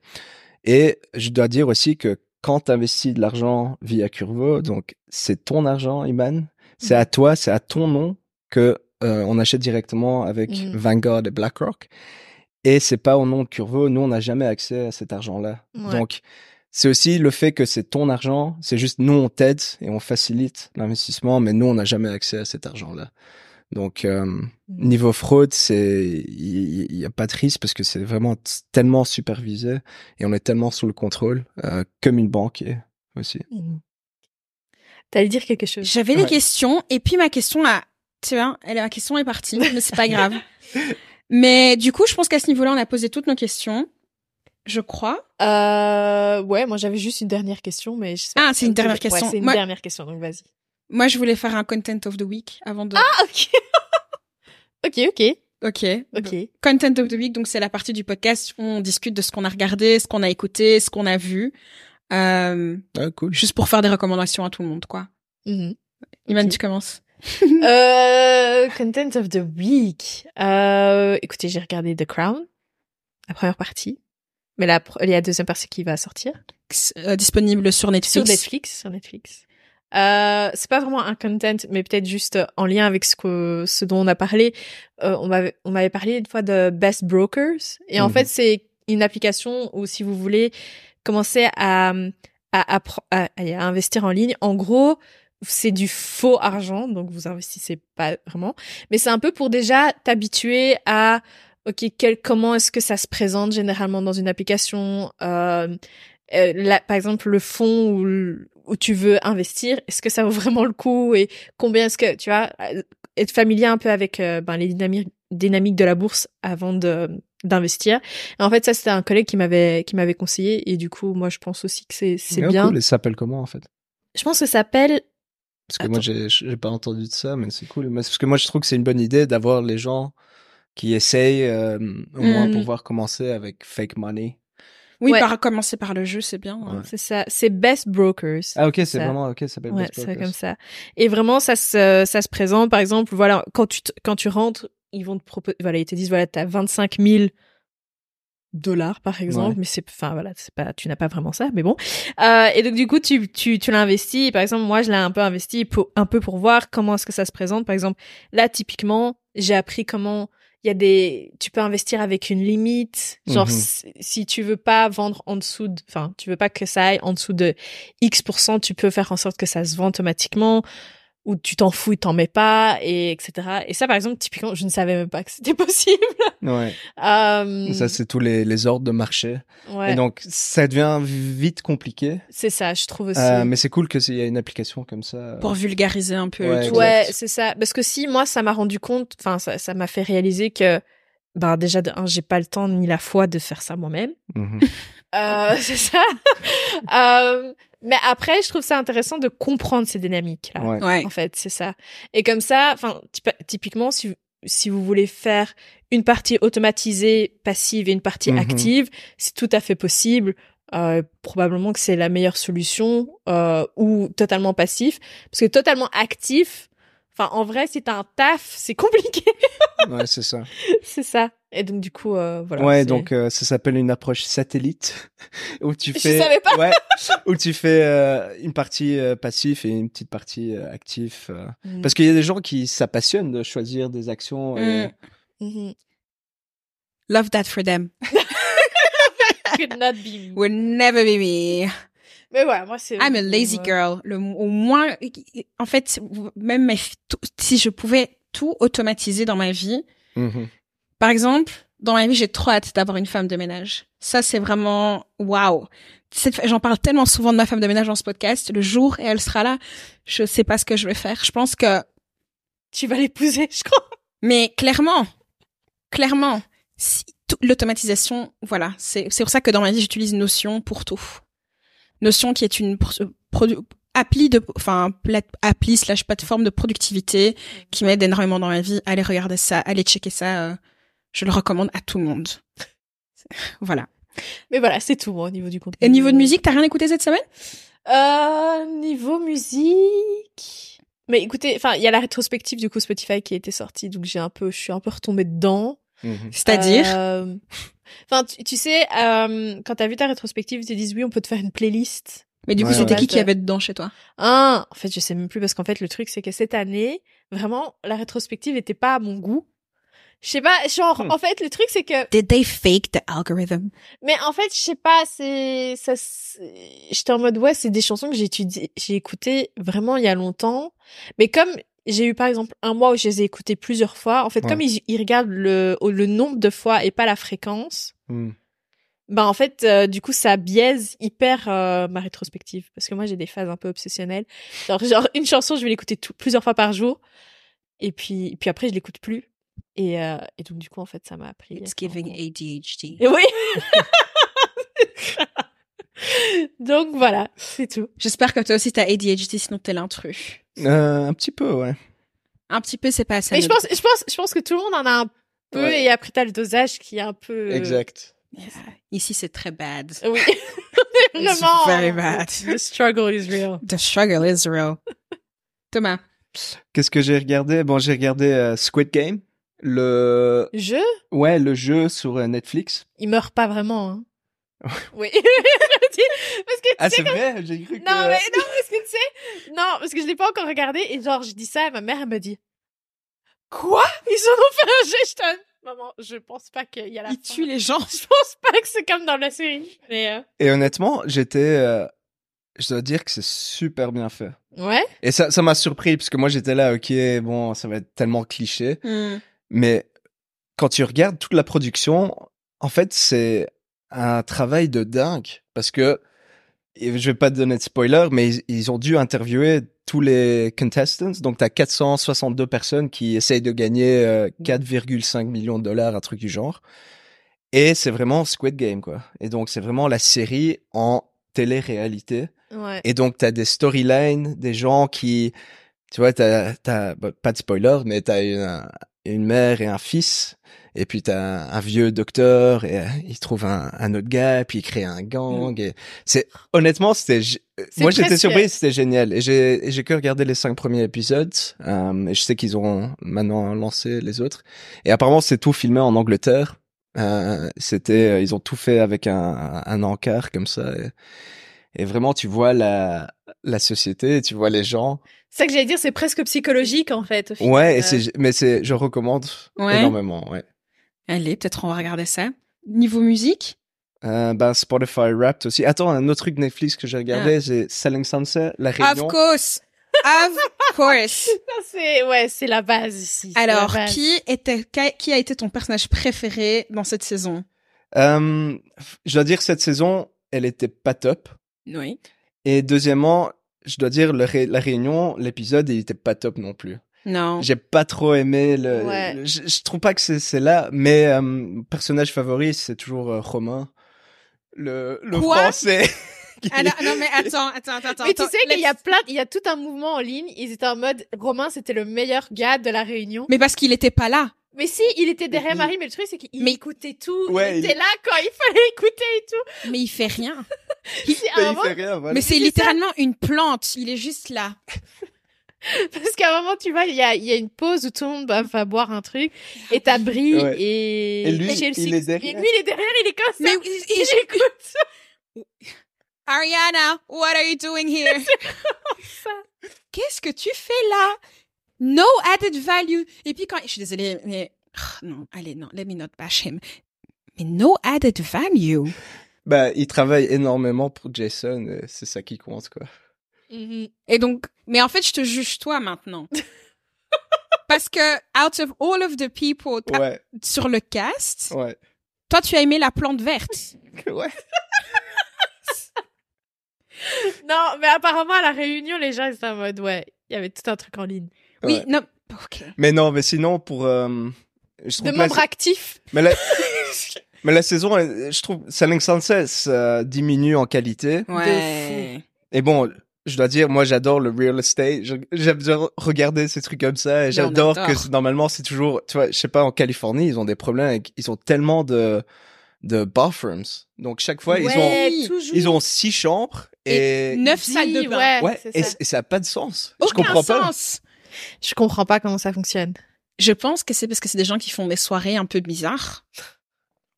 Et je dois dire aussi que quand tu investis de l'argent via Curvo, donc c'est ton argent, Iman, c'est à toi, c'est à ton nom que euh, on achète directement avec Mhm. Vanguard et BlackRock. Et c'est pas au nom de Curvo. Nous, on n'a jamais accès à cet argent-là. Ouais. Donc, c'est aussi le fait que c'est ton argent. C'est juste nous, on t'aide et on facilite l'investissement, mais nous, on n'a jamais accès à cet argent-là. Donc, euh, niveau fraude, c'est il y, a pas de risque parce que c'est vraiment tellement supervisé et on est tellement sous le contrôle, euh, comme une banque est aussi. Mhm. T'allais dire quelque chose. J'avais des questions et puis ma question a, tu vois, elle, ma question est partie, mais c'est pas grave. Mais du coup, je pense qu'à ce niveau-là, on a posé toutes nos questions. Je crois. Euh, ouais, moi j'avais juste une dernière question, mais je sais Ah, pas. c'est une dernière Ouais, question. c'est une Moi- dernière question, donc vas-y. Moi, je voulais faire un content of the week avant de. Ah, ok. ok, ok, ok. ok. Content of the week, donc c'est la partie du podcast où on discute de ce qu'on a regardé, ce qu'on a écouté, ce qu'on a vu. Euh, Ah, cool. juste pour faire des recommandations à tout le monde, quoi. Iman, Ok. tu commences. Euh, content of the week. Euh, écoutez, j'ai regardé The Crown, la première partie, mais la, il y a la deuxième partie qui va sortir Euh, disponible sur Netflix. sur Netflix. Sur Netflix. Euh, c'est pas vraiment un content, mais peut-être juste en lien avec ce que ce dont on a parlé. Euh, on m'avait on m'avait parlé une fois de Best Brokers, et en Mhm. fait c'est une application où si vous voulez commencer à à, à, à investir en ligne, en gros c'est du faux argent, donc vous investissez pas vraiment, mais c'est un peu pour déjà t'habituer à ok quel, comment est-ce que ça se présente généralement dans une application. Euh, euh, là, par exemple, le fonds où, tu veux investir, est-ce que ça vaut vraiment le coup et combien est-ce que tu vois euh, être familier un peu avec euh, ben, les dynamiques dynamiques de la bourse avant de d'investir. En fait, ça c'était un collègue qui m'avait qui m'avait conseillé et du coup, moi je pense aussi que c'est c'est bien. Cool. Et ça s'appelle comment en fait? Je pense que ça s'appelle Parce que moi, j'ai j'ai pas entendu de ça, mais c'est cool. C'est Parce que moi, je trouve que c'est une bonne idée d'avoir les gens qui essayent euh, au moins pouvoir commencer avec fake money. Oui, Ouais. par commencer par le jeu, c'est bien. Ouais. c'est ça, c'est Best Brokers. Ah ok, c'est vraiment ok, ça s'appelle Ouais, Best c'est Brokers. comme ça. Et vraiment, ça se, ça se présente, par exemple, voilà, quand tu, quand tu rentres, ils vont te proposer, voilà, ils te disent, voilà, t'as 25 000 dollars, par exemple, Ouais. mais c'est, enfin, voilà, c'est pas, tu n'as pas vraiment ça, mais bon. Euh, et donc, du coup, tu, tu, tu l'investis. Par exemple, moi, je l'ai un peu investi pour, un peu pour voir comment est-ce que ça se présente. Par exemple, là, typiquement, j'ai appris comment il y a des, tu peux investir avec une limite. Genre, Mhm. si, si tu veux pas vendre en dessous de, enfin, tu veux pas que ça aille en dessous de X%, tu peux faire en sorte que ça se vend automatiquement ou tu t'en fous, t'en mets pas, et etc. Et ça, par exemple, typiquement, je ne savais même pas que c'était possible. Ouais. Euh, Ça, c'est tous les, les ordres de marché. ouais, Et donc, ça devient vite compliqué. c'est ça, je trouve aussi. Euh, mais c'est cool qu'il y ait une application comme ça. Pour vulgariser un peu. Ouais. Ouais, c'est ça. Parce que si moi, ça m'a rendu compte, enfin, ça, ça m'a fait réaliser que, ben déjà, de un, j'ai pas le temps ni la foi de faire ça moi-même. Mhm. Euh, c'est ça. euh, mais après, je trouve ça intéressant de comprendre ces dynamiques-là. Ouais. En fait, c'est ça. Et comme ça, enfin, typ- typiquement, si, si vous voulez faire une partie automatisée, passive et une partie Mhm. active, c'est tout à fait possible. Euh, probablement que c'est la meilleure solution euh, ou totalement passif parce que totalement actif enfin en vrai si t'as un taf c'est compliqué ouais, c'est ça. c'est ça et donc du coup euh, voilà ouais, donc euh, ça s'appelle une approche satellite où tu Je fais savais pas. ouais, où tu fais euh, une partie euh, passif et une petite partie euh, actif euh. Mhm. parce qu'il y a des gens qui ça passionne de choisir des actions et... Mm. Mhm. Love that for them. Could not be me. Will never be me. Mais voilà, moi c'est. I'm a lazy Ouais. girl. Le, au moins, en fait, même si je pouvais tout automatiser dans ma vie, Mhm. Par exemple, dans ma vie, j'ai trop hâte d'avoir une femme de ménage. Ça, c'est vraiment waouh. J'en parle tellement souvent de ma femme de ménage dans ce podcast. Le jour et elle sera là, je sais pas ce que je vais faire. Je pense que, Tu vas l'épouser, je crois. mais clairement, clairement, si, l'automatisation, voilà, c'est c'est pour ça que dans ma vie, j'utilise Notion pour tout. Notion qui est une produ- appli de, enfin, appli slash plateforme de productivité qui m'aide énormément dans ma vie. Allez regarder ça, allez checker ça. euh, je le recommande à tout le monde. voilà. Mais voilà, c'est tout moi, au niveau du contenu. Et niveau de musique, t'as rien écouté cette semaine? Euh, niveau musique. Mais écoutez, enfin, il y a la rétrospective du coup Spotify qui a été sortie, donc j'ai un peu, je suis un peu retombée dedans. Mhm. C'est-à-dire? Euh, Enfin, tu, tu sais, euh, quand t'as vu ta rétrospective, ils te disent oui, on peut te faire une playlist. Mais du coup, Ouais, c'était ouais. qui qui avait dedans chez toi? Ah, en fait, je sais même plus parce qu'en fait, le truc, c'est que cette année, vraiment, la rétrospective était pas à mon goût. Je sais pas, genre, Hmm. en fait, le truc, c'est que, Did they fake the algorithm? Mais en fait, je sais pas, c'est, ça, j'étais en mode, ouais, c'est des chansons que j'ai étudiées, j'ai écoutées vraiment il y a longtemps. Mais comme j'ai eu, par exemple, un mois où je les ai écoutées plusieurs fois, en fait, Ouais. comme ils, ils regardent le, le nombre de fois et pas la fréquence, Mhm. bah en fait euh, du coup ça biaise hyper euh, ma rétrospective parce que moi j'ai des phases un peu obsessionnelles genre, genre une chanson je vais l'écouter tout- plusieurs fois par jour et puis et puis après je l'écoute plus et et, euh, et donc du coup en fait ça m'a appris It's giving ADHD. et oui donc voilà c'est tout J'espère que toi aussi t'as ADHD, sinon t'es l'intrus. Euh, un petit peu, ouais. Un petit peu, c'est pas assez. mais je pense je pense je pense que tout le monde en a un peu Ouais. et après t'as le dosage qui est un peu Exact. Yeah. Ici, c'est très bad. oui It's vraiment very bad. the struggle is real The struggle is real. Thomas. Qu'est-ce que j'ai regardé? Bon, j'ai regardé euh, Squid Game, le je ouais, le jeu sur euh, Netflix. il meurt pas vraiment. Hein. oui. parce que tu Ah, c'est vrai, j'ai cru que Non, mais non, parce que tu sais, non, parce que je l'ai pas encore regardé et genre, je dis ça et ma mère, elle me dit, quoi? Ils en ont fait un jeu, je Maman, je pense pas qu'il y a la Il fin. tue les gens. Je pense pas que c'est comme dans la série. Mais, euh, Et honnêtement, j'étais euh, je dois dire que c'est super bien fait. ouais. Et ça ça m'a surpris parce que moi j'étais là, OK, bon, ça va être tellement cliché, Hmm. Mais quand tu regardes toute la production, en fait, c'est un travail de dingue parce que et je vais pas te donner de spoiler, mais ils, ils ont dû interviewer tous les contestants. Donc, t'as 462 personnes qui essayent de gagner euh, 4,5 millions de dollars, un truc du genre. Et c'est vraiment Squid Game, quoi. Et donc, c'est vraiment la série en télé-réalité. Ouais. Et donc, t'as des storylines, des gens qui, tu vois, t'as, t'as, bah, pas de spoiler, mais t'as une, une mère et un fils. Et puis t'as un, un vieux docteur et euh, il trouve un, un autre gars, puis il crée un gang. Et c'est honnêtement, c'était, moi j'étais surpris, c'était génial. Et j'ai, j'ai que regardé les cinq premiers épisodes. euh, et je sais qu'ils ont maintenant lancé les autres. Et apparemment c'est tout filmé en Angleterre. Euh, c'était, euh, ils ont tout fait avec un, un encart comme ça. Et, et vraiment, tu vois la, la société, tu vois les gens. C'est ça que j'allais dire, c'est presque psychologique, en fait. au final. Ouais, et Euh, mais c'est, je recommande Ouais. énormément. Ouais. Allez, peut-être on va regarder ça. Niveau musique, Euh, ben Spotify Wrapped aussi. Attends, un autre truc Netflix que j'ai Ah. regardé, c'est Selling Sunset, La Réunion. of course, of course. c'est, ouais, c'est la base ici. Alors, base. qui était, qui- qui a été ton personnage préféré dans cette saison? Euh, je dois dire cette saison, elle était pas top. Oui. Et deuxièmement, je dois dire le Ré- La Réunion, l'épisode, il était pas top non plus. Non. J'ai pas trop aimé le. Ouais. le- je, je trouve pas que c'est là, mais euh, mon personnage favori, c'est toujours euh, Romain, le le Quoi? français. Alors, non, mais attends, attends, attends. Mais tu attends, sais qu'il y a plein, il y a tout un mouvement en ligne. Ils étaient en mode, Romain, c'était le meilleur gars de la réunion. Mais parce qu'il était pas là. Mais si, il était derrière Il- Marie, mais le truc, c'est qu'il Mais- écoutait tout. Ouais, il était il- là quand il fallait écouter et tout. Mais il fait rien. Mais il moment, fait rien, voilà. Mais c'est ça. littéralement une plante. Il est juste là. parce qu'à un moment, tu vois, il y a, il y a une pause où tout le monde va, va boire un truc. Et t'as Brie Ouais. et, Et lui, Chelsea. il est derrière. Et lui, il est derrière, il est comme ça. Mais il écoute. Ariana, what are you doing here? Qu'est-ce que tu fais là? No added value. Et puis quand, je suis désolée, mais, oh, non, allez, non, let me not bash him. Mais no added value. Bah, il travaille énormément pour Jason, et c'est ça qui compte, quoi. Mhm. Et donc, mais en fait, je te juge toi maintenant. Parce que, out of all of the people Ouais, sur le cast, ouais. toi, tu as aimé la plante verte. Ouais. Non, mais apparemment à la réunion, les gens étaient en mode ouais, il y avait tout un truc en ligne. Oui, Ouais. non. Mais non, mais sinon, pour... euh, je trouve De que la- membres actifs. Mais la, mais la saison, je trouve, Selling Sunset ça diminue en qualité. Ouais. Et bon, je dois dire, moi, j'adore le real estate. J'aime bien regarder ces trucs comme ça. J'adore adore. que normalement, c'est toujours, tu vois, je sais pas, en Californie, ils ont des problèmes avec, ils ont tellement de, de bathrooms. Donc, chaque fois, ils ont, toujours. ils ont six chambres et, Et neuf salles de bain. Ouais, et, ça. et ça a pas de sens. je comprends pas. Je comprends pas comment ça fonctionne. Je pense que c'est parce que c'est des gens qui font des soirées un peu bizarres.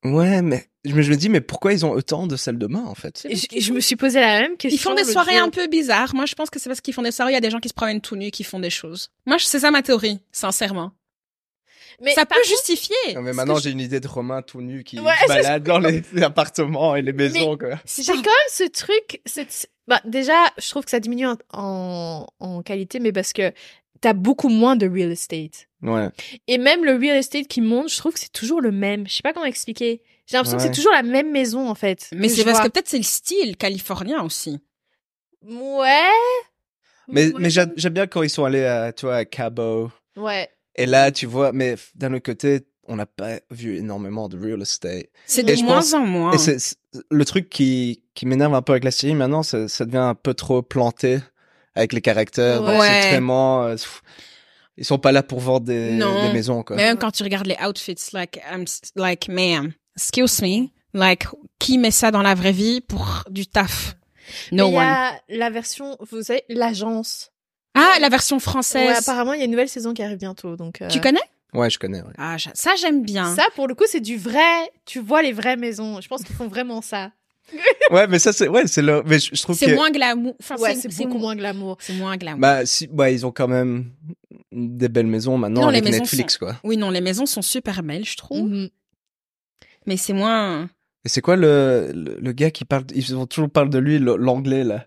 Ouais, mais je me, je me dis, mais pourquoi ils ont autant de salles de bain, en fait? Et je, me suis posé la même question. Ils font des soirées jour. un peu bizarres. Moi, je pense que c'est parce qu'ils font des soirées. Il y a des gens qui se promènent tout nus, qui font des choses. Moi, c'est ça ma théorie, sincèrement. Mais ça peut contre, justifier. Non, mais maintenant, j'ai une idée de Romain tout nu qui Ouais, se balade dans les appartements et les maisons, J'ai quand même ce truc, cette... bah, déjà, je trouve que ça diminue en, en, en qualité, mais parce que t'as beaucoup moins de real estate. Ouais. Et même le real estate qui monte, je trouve que c'est toujours le même. Je sais pas comment expliquer. J'ai l'impression que c'est toujours la même maison, en fait. Mais c'est parce vois. que peut-être c'est le style californien aussi. Ouais. Mais, Ouais. mais j'a- j'aime bien quand ils sont allés à, tu vois, à Cabo. Ouais. Et là, tu vois, mais d'un autre côté, on n'a pas vu énormément de real estate. C'est de moins pense- en moins. Et c'est le truc qui, qui m'énerve un peu avec la série maintenant, ça, ça devient un peu trop planté avec les caractères. Ouais. C'est vraiment, euh, ils sont pas là pour vendre des, Non. des maisons, quoi. Mais même quand tu regardes les outfits, like, I'm like, ma'am, excuse me, like, qui met ça dans la vraie vie pour du taf? No Mais il y one. a la version, vous savez, l'agence. Ah, la version Ouais, française. apparemment, il y a une nouvelle saison qui arrive bientôt, donc. euh, tu connais? Ouais, je connais, ouais. Ah, ça, j'aime bien. Ça, pour le coup, c'est du vrai. Tu vois les vraies maisons. Je pense qu'ils font vraiment ça. ouais, mais ça, c'est, ouais, c'est le, mais je, je trouve C'est que, moins glamour. Enfin, ouais, c'est beaucoup mo- moins glamour. C'est moins glamour. bah, si, ouais, ils ont quand même des belles maisons maintenant Non, les avec maisons Netflix, quoi. Oui, non, les maisons sont super belles, je trouve. Mhm. Mais c'est moins. Et c'est quoi le, le, le gars qui parle, ils ont toujours parlé de lui, l'anglais, là,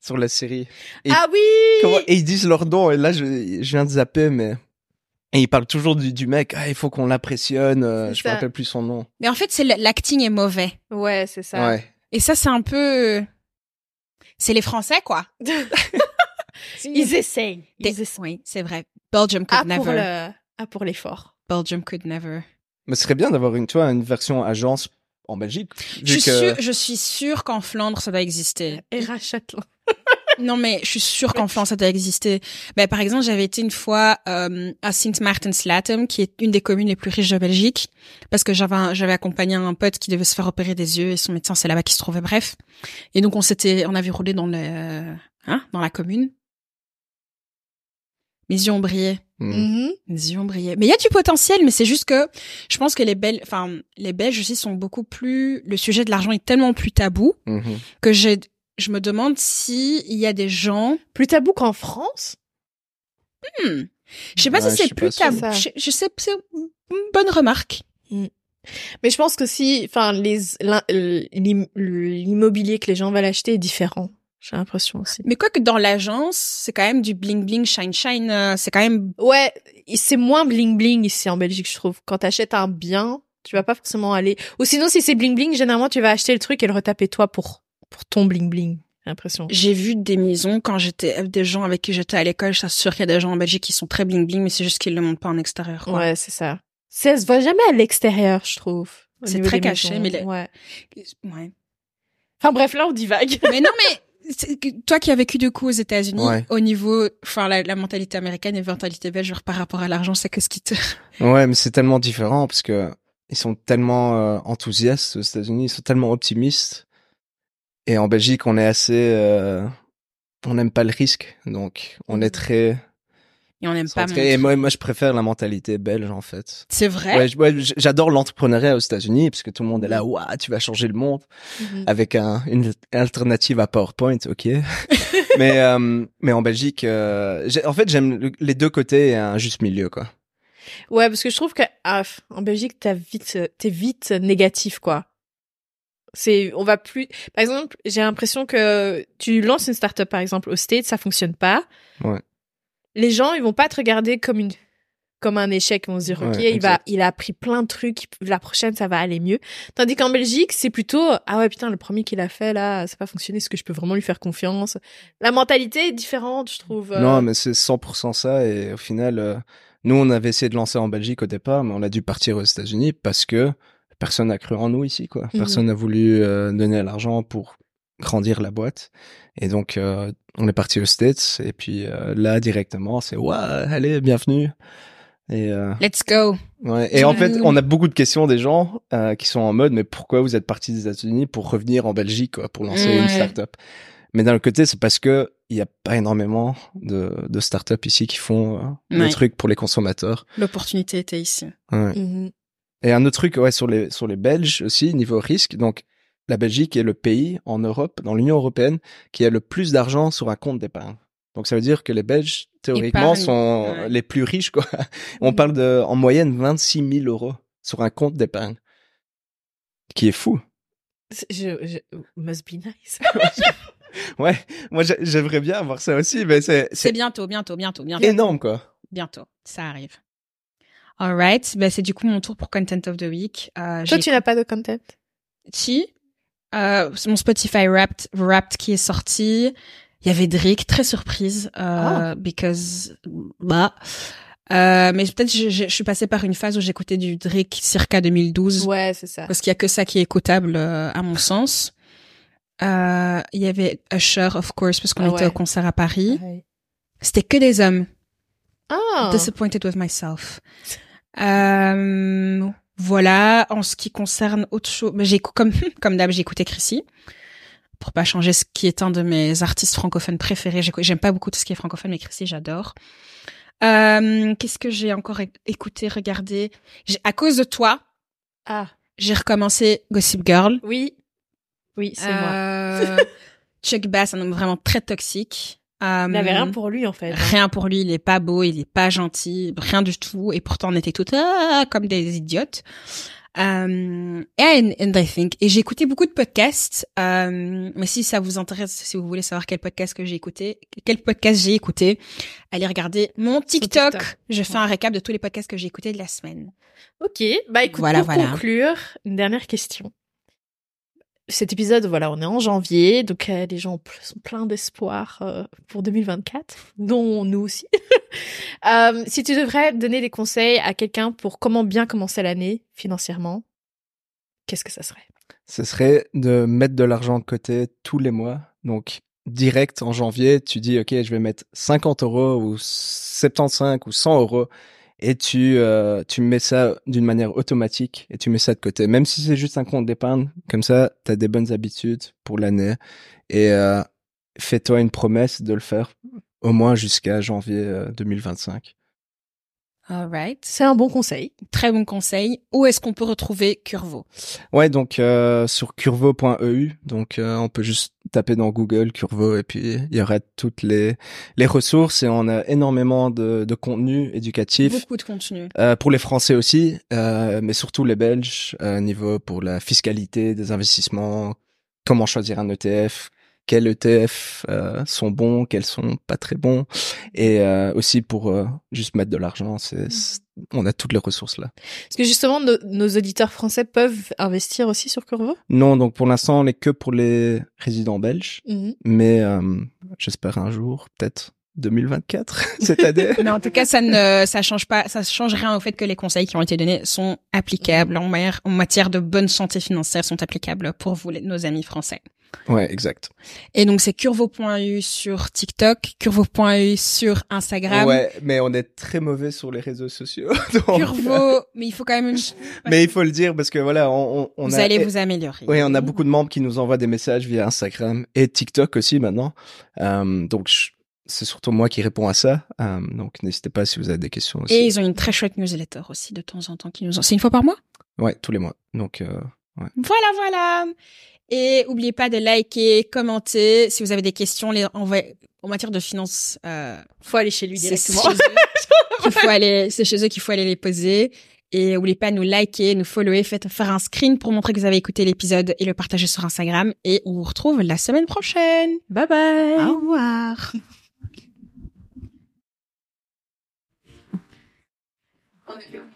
sur la série. Et- Ah oui Comment- et ils disent leur nom, et là, je, je viens de zapper, mais. Et ils parlent toujours du, du mec, ah, il faut qu'on l'impressionne, euh, je me rappelle plus son nom. Mais en fait, c'est le- l'acting est mauvais. Ouais, c'est ça. Ouais. Et ça, c'est un peu. C'est les Français, quoi. Ils essayent. Ils essayent. Oui, c'est vrai. Belgium could Ah, pour never. le... ah, pour l'effort. Belgium could never. Mais ce serait bien d'avoir une, tu vois, une version agence en Belgique. Je vu suis, je suis sûre qu'en Flandre, ça doit exister. Et Rachatlan. Non, mais je suis sûre qu'en Flandre, ça doit exister. Ben, par exemple, j'avais été une fois euh, à Sint Maartenslatem, qui est une des communes les plus riches de Belgique, parce que j'avais j'avais accompagné un pote qui devait se faire opérer des yeux et son médecin, c'est là-bas qui se trouvait. Bref, et donc on s'était, on avait roulé dans le, hein, dans la commune. Mes yeux ont brillé. Hmm. Mhm. Mes yeux ont brillé. Mais il y a du potentiel, mais c'est juste que je pense que les belles, enfin les Belges aussi sont beaucoup plus. Le sujet de l'argent est tellement plus tabou Mhm. que j'ai, je me demande si il y a des gens. Plus tabou qu'en France? Hmm, je sais pas Ouais, si c'est plus tabou. Je, je sais, c'est une bonne remarque. Mais je pense que si, enfin, les, l'im- l'immobilier que les gens veulent acheter est différent. J'ai l'impression aussi. Mais quoi que dans l'agence, c'est quand même du bling bling shine shine. euh, C'est quand même. Ouais, c'est moins bling bling ici en Belgique, je trouve. Quand t'achètes un bien, tu vas pas forcément aller. Ou sinon, si c'est bling bling, généralement, tu vas acheter le truc et le retaper toi pour pour ton bling bling. J'ai l'impression. J'ai vu des maisons quand j'étais des gens avec qui j'étais à l'école. Je suis sûre qu'il y a des gens en Belgique qui sont très bling bling, mais c'est juste qu'ils le montrent pas en extérieur. quoi. Ouais, c'est ça. Ça se voit jamais à l'extérieur, je trouve. C'est très caché, maisons. mais les- ouais. Ouais. Enfin bref, là on divague. mais non, mais toi qui as vécu du coup aux États-Unis, Ouais. au niveau, enfin la, la mentalité américaine et la mentalité belge genre, par rapport à l'argent, c'est que ce qui te. Ouais, mais c'est tellement différent parce que ils sont tellement euh, enthousiastes aux États-Unis, ils sont tellement optimistes. Et en Belgique, on est assez, euh, on n'aime pas le risque, donc on est très. Et on n'aime pas. centré. Et moi, moi, je préfère la mentalité belge en fait. C'est vrai? Ouais, j'adore l'entrepreneuriat aux États-Unis parce que tout le monde est là, waouh, tu vas changer le monde Mhm. avec un, une alternative à PowerPoint, ok. mais euh, mais en Belgique, euh, en fait, j'aime le- les deux côtés et un juste milieu quoi. Ouais, parce que je trouve que ah, en Belgique, t'as vite, t'es vite négatif, quoi. C'est, on va plus. Par exemple, j'ai l'impression que tu lances une startup, par exemple, au State, ça fonctionne pas. Ouais. Les gens, ils vont pas te regarder comme une, comme un échec. Ils vont se dire, Ouais, ok, il va, il a appris plein de trucs. La prochaine, ça va aller mieux. Tandis qu'en Belgique, c'est plutôt, ah ouais, putain, le premier qu'il a fait là, ça n'a pas fonctionné. Est-ce que je peux vraiment lui faire confiance? La mentalité est différente, je trouve. euh. Non, mais c'est 100% ça. Et au final, euh, nous, on avait essayé de lancer en Belgique au départ, mais on a dû partir aux États-Unis parce que personne n'a cru en nous ici, quoi. Mhm. Personne n'a voulu euh, donner l'argent pour grandir la boîte. Et donc, euh, on est parti aux States. Et puis euh, là, directement, c'est ouais, allez, bienvenue. Et euh, Let's go. Ouais. Et en fait, on a beaucoup de questions des gens qui sont en mode, mais pourquoi vous êtes parti des États-Unis pour revenir en Belgique, quoi, pour lancer une startup? Mais d'un côté, c'est parce que il y a pas énormément de, de startups ici qui font euh, des Ouais. trucs pour les consommateurs. L'opportunité était ici. Ouais. Mhm. Et un autre truc, ouais, sur les sur les Belges aussi niveau risque. Donc, la Belgique est le pays en Europe, dans l'Union européenne, qui a le plus d'argent sur un compte d'épargne. Donc, ça veut dire que les Belges théoriquement Épargne, sont ouais. les plus riches, quoi. On Mhm. parle de en moyenne 26 000 euros sur un compte d'épargne, qui est fou. Je, je, must be nice. Ouais, moi j'ai- j'aimerais bien avoir ça aussi, mais c'est C'est c'est bientôt, bientôt, bientôt, bientôt. énorme quoi. Bientôt. Ça arrive. Alright. Ben, c'est du coup mon tour pour Content of the Week. Euh, Toi, tu n'as pas de content? Si. Euh, mon Spotify Wrapped, Wrapped qui est sorti. Il y avait Drake, très surprise, euh, because, bah. Euh, mais peut-être je, je, je suis passée par une phase où j'écoutais du Drake circa 2012, Ouais, c'est ça. parce qu'il y a que ça qui est écoutable euh, à mon sens. Euh, il y avait Usher, of course, parce qu'on Ah était ouais. au concert à Paris. Ouais. C'était que des hommes. Ah. Disappointed with myself. Euh, voilà. En ce qui concerne autre chose, j'ai comme comme d'hab, j'ai écouté Chrissy pour pas changer ce qui est un de mes artistes francophones préférés. J'aime pas beaucoup tout ce qui est francophone, mais Chrissy, j'adore. Euh, Qu'est-ce que j'ai encore écouté, regardé? À cause de toi, Ah. j'ai recommencé Gossip Girl. Oui. Oui, c'est moi. Euh, Chuck Bass, un homme vraiment très toxique. Euh, Il n'avait rien pour lui, en fait. hein. Rien pour lui, il est pas beau, il est pas gentil, rien du tout. Et pourtant, on était toutes ah, comme des idiotes. Um, and, and I think, et j'ai écouté beaucoup de podcasts. euh, mais si ça vous intéresse, si vous voulez savoir quel podcast que j'ai écouté, quel podcast j'ai écouté, allez regarder mon TikTok. TikTok. Je fais un récap de tous les podcasts que j'ai écoutés de la semaine. Ok. Bah, écoute, Voilà, pour voilà. conclure, une dernière question. Cet épisode, voilà, on est en janvier, donc euh, les gens sont pleins d'espoir euh, pour 2024, dont nous aussi. Euh, si tu devrais donner des conseils à quelqu'un pour comment bien commencer l'année financièrement, qu'est-ce que ça serait? Ce serait de mettre de l'argent de côté tous les mois. Donc direct en janvier, tu dis ok, je vais mettre 50 euros ou 75 ou 100 euros et tu euh, tu mets ça d'une manière automatique et tu mets ça de côté. Même si c'est juste un compte d'épargne comme ça tu as des bonnes habitudes pour l'année. Et euh, fais-toi une promesse de le faire au moins jusqu'à janvier euh, 2025 All right. C'est un bon conseil. Très bon conseil. Où est-ce qu'on peut retrouver Curvo? Ouais, donc euh, sur curvo.eu. Donc euh, on peut juste taper dans Google Curvo et puis il y aura toutes les les ressources et on a énormément de, de contenu éducatif. Beaucoup de contenu. Euh, pour les Français aussi, euh, mais surtout les Belges euh, niveau pour la fiscalité des investissements, comment choisir un ETF, quels ETF euh, sont bons, quels sont pas très bons, et euh, aussi pour euh, juste mettre de l'argent, c'est c'est- on a toutes les ressources là. Est-ce que justement nos, nos auditeurs français peuvent investir aussi sur Curvo Non, donc pour l'instant, on est que pour les résidents belges, Mhm. mais j'espère un jour, peut-être 2024, cette année. Mais en tout cas, ça ne, ça change pas, ça change rien au fait que les conseils qui ont été donnés sont applicables en matière, en matière de bonne santé financière sont applicables pour vous, nos amis français. ouais, exact. Et donc, c'est curvo.eu sur TikTok, curvo.eu sur Instagram. Ouais, mais on est très mauvais sur les réseaux sociaux. donc- Curvo, mais il faut quand même, une- mais il faut le dire parce que voilà, on, on, on vous a. allez vous améliorer. Oui, on a beaucoup de membres qui nous envoient des messages via Instagram et TikTok aussi maintenant. Euh, donc je- c'est surtout moi qui réponds à ça. Euh, donc n'hésitez pas si vous avez des questions aussi. Et ils ont une très chouette newsletter aussi de temps en temps qui nous ont. C'est une fois par mois? Ouais, tous les mois. Donc euh, Voilà, voilà. Et oubliez pas de liker, commenter. Si vous avez des questions, les envoyer, en matière de finances, euh, Faut aller chez lui c'est chez directement. eux qu'il faut aller, c'est chez eux qu'il faut aller les poser. Et n'oubliez pas de nous liker, nous follower, faites faire un screen pour montrer que vous avez écouté l'épisode et le partager sur Instagram. Et on vous retrouve la semaine prochaine. Bye bye. Au revoir. Aleluia.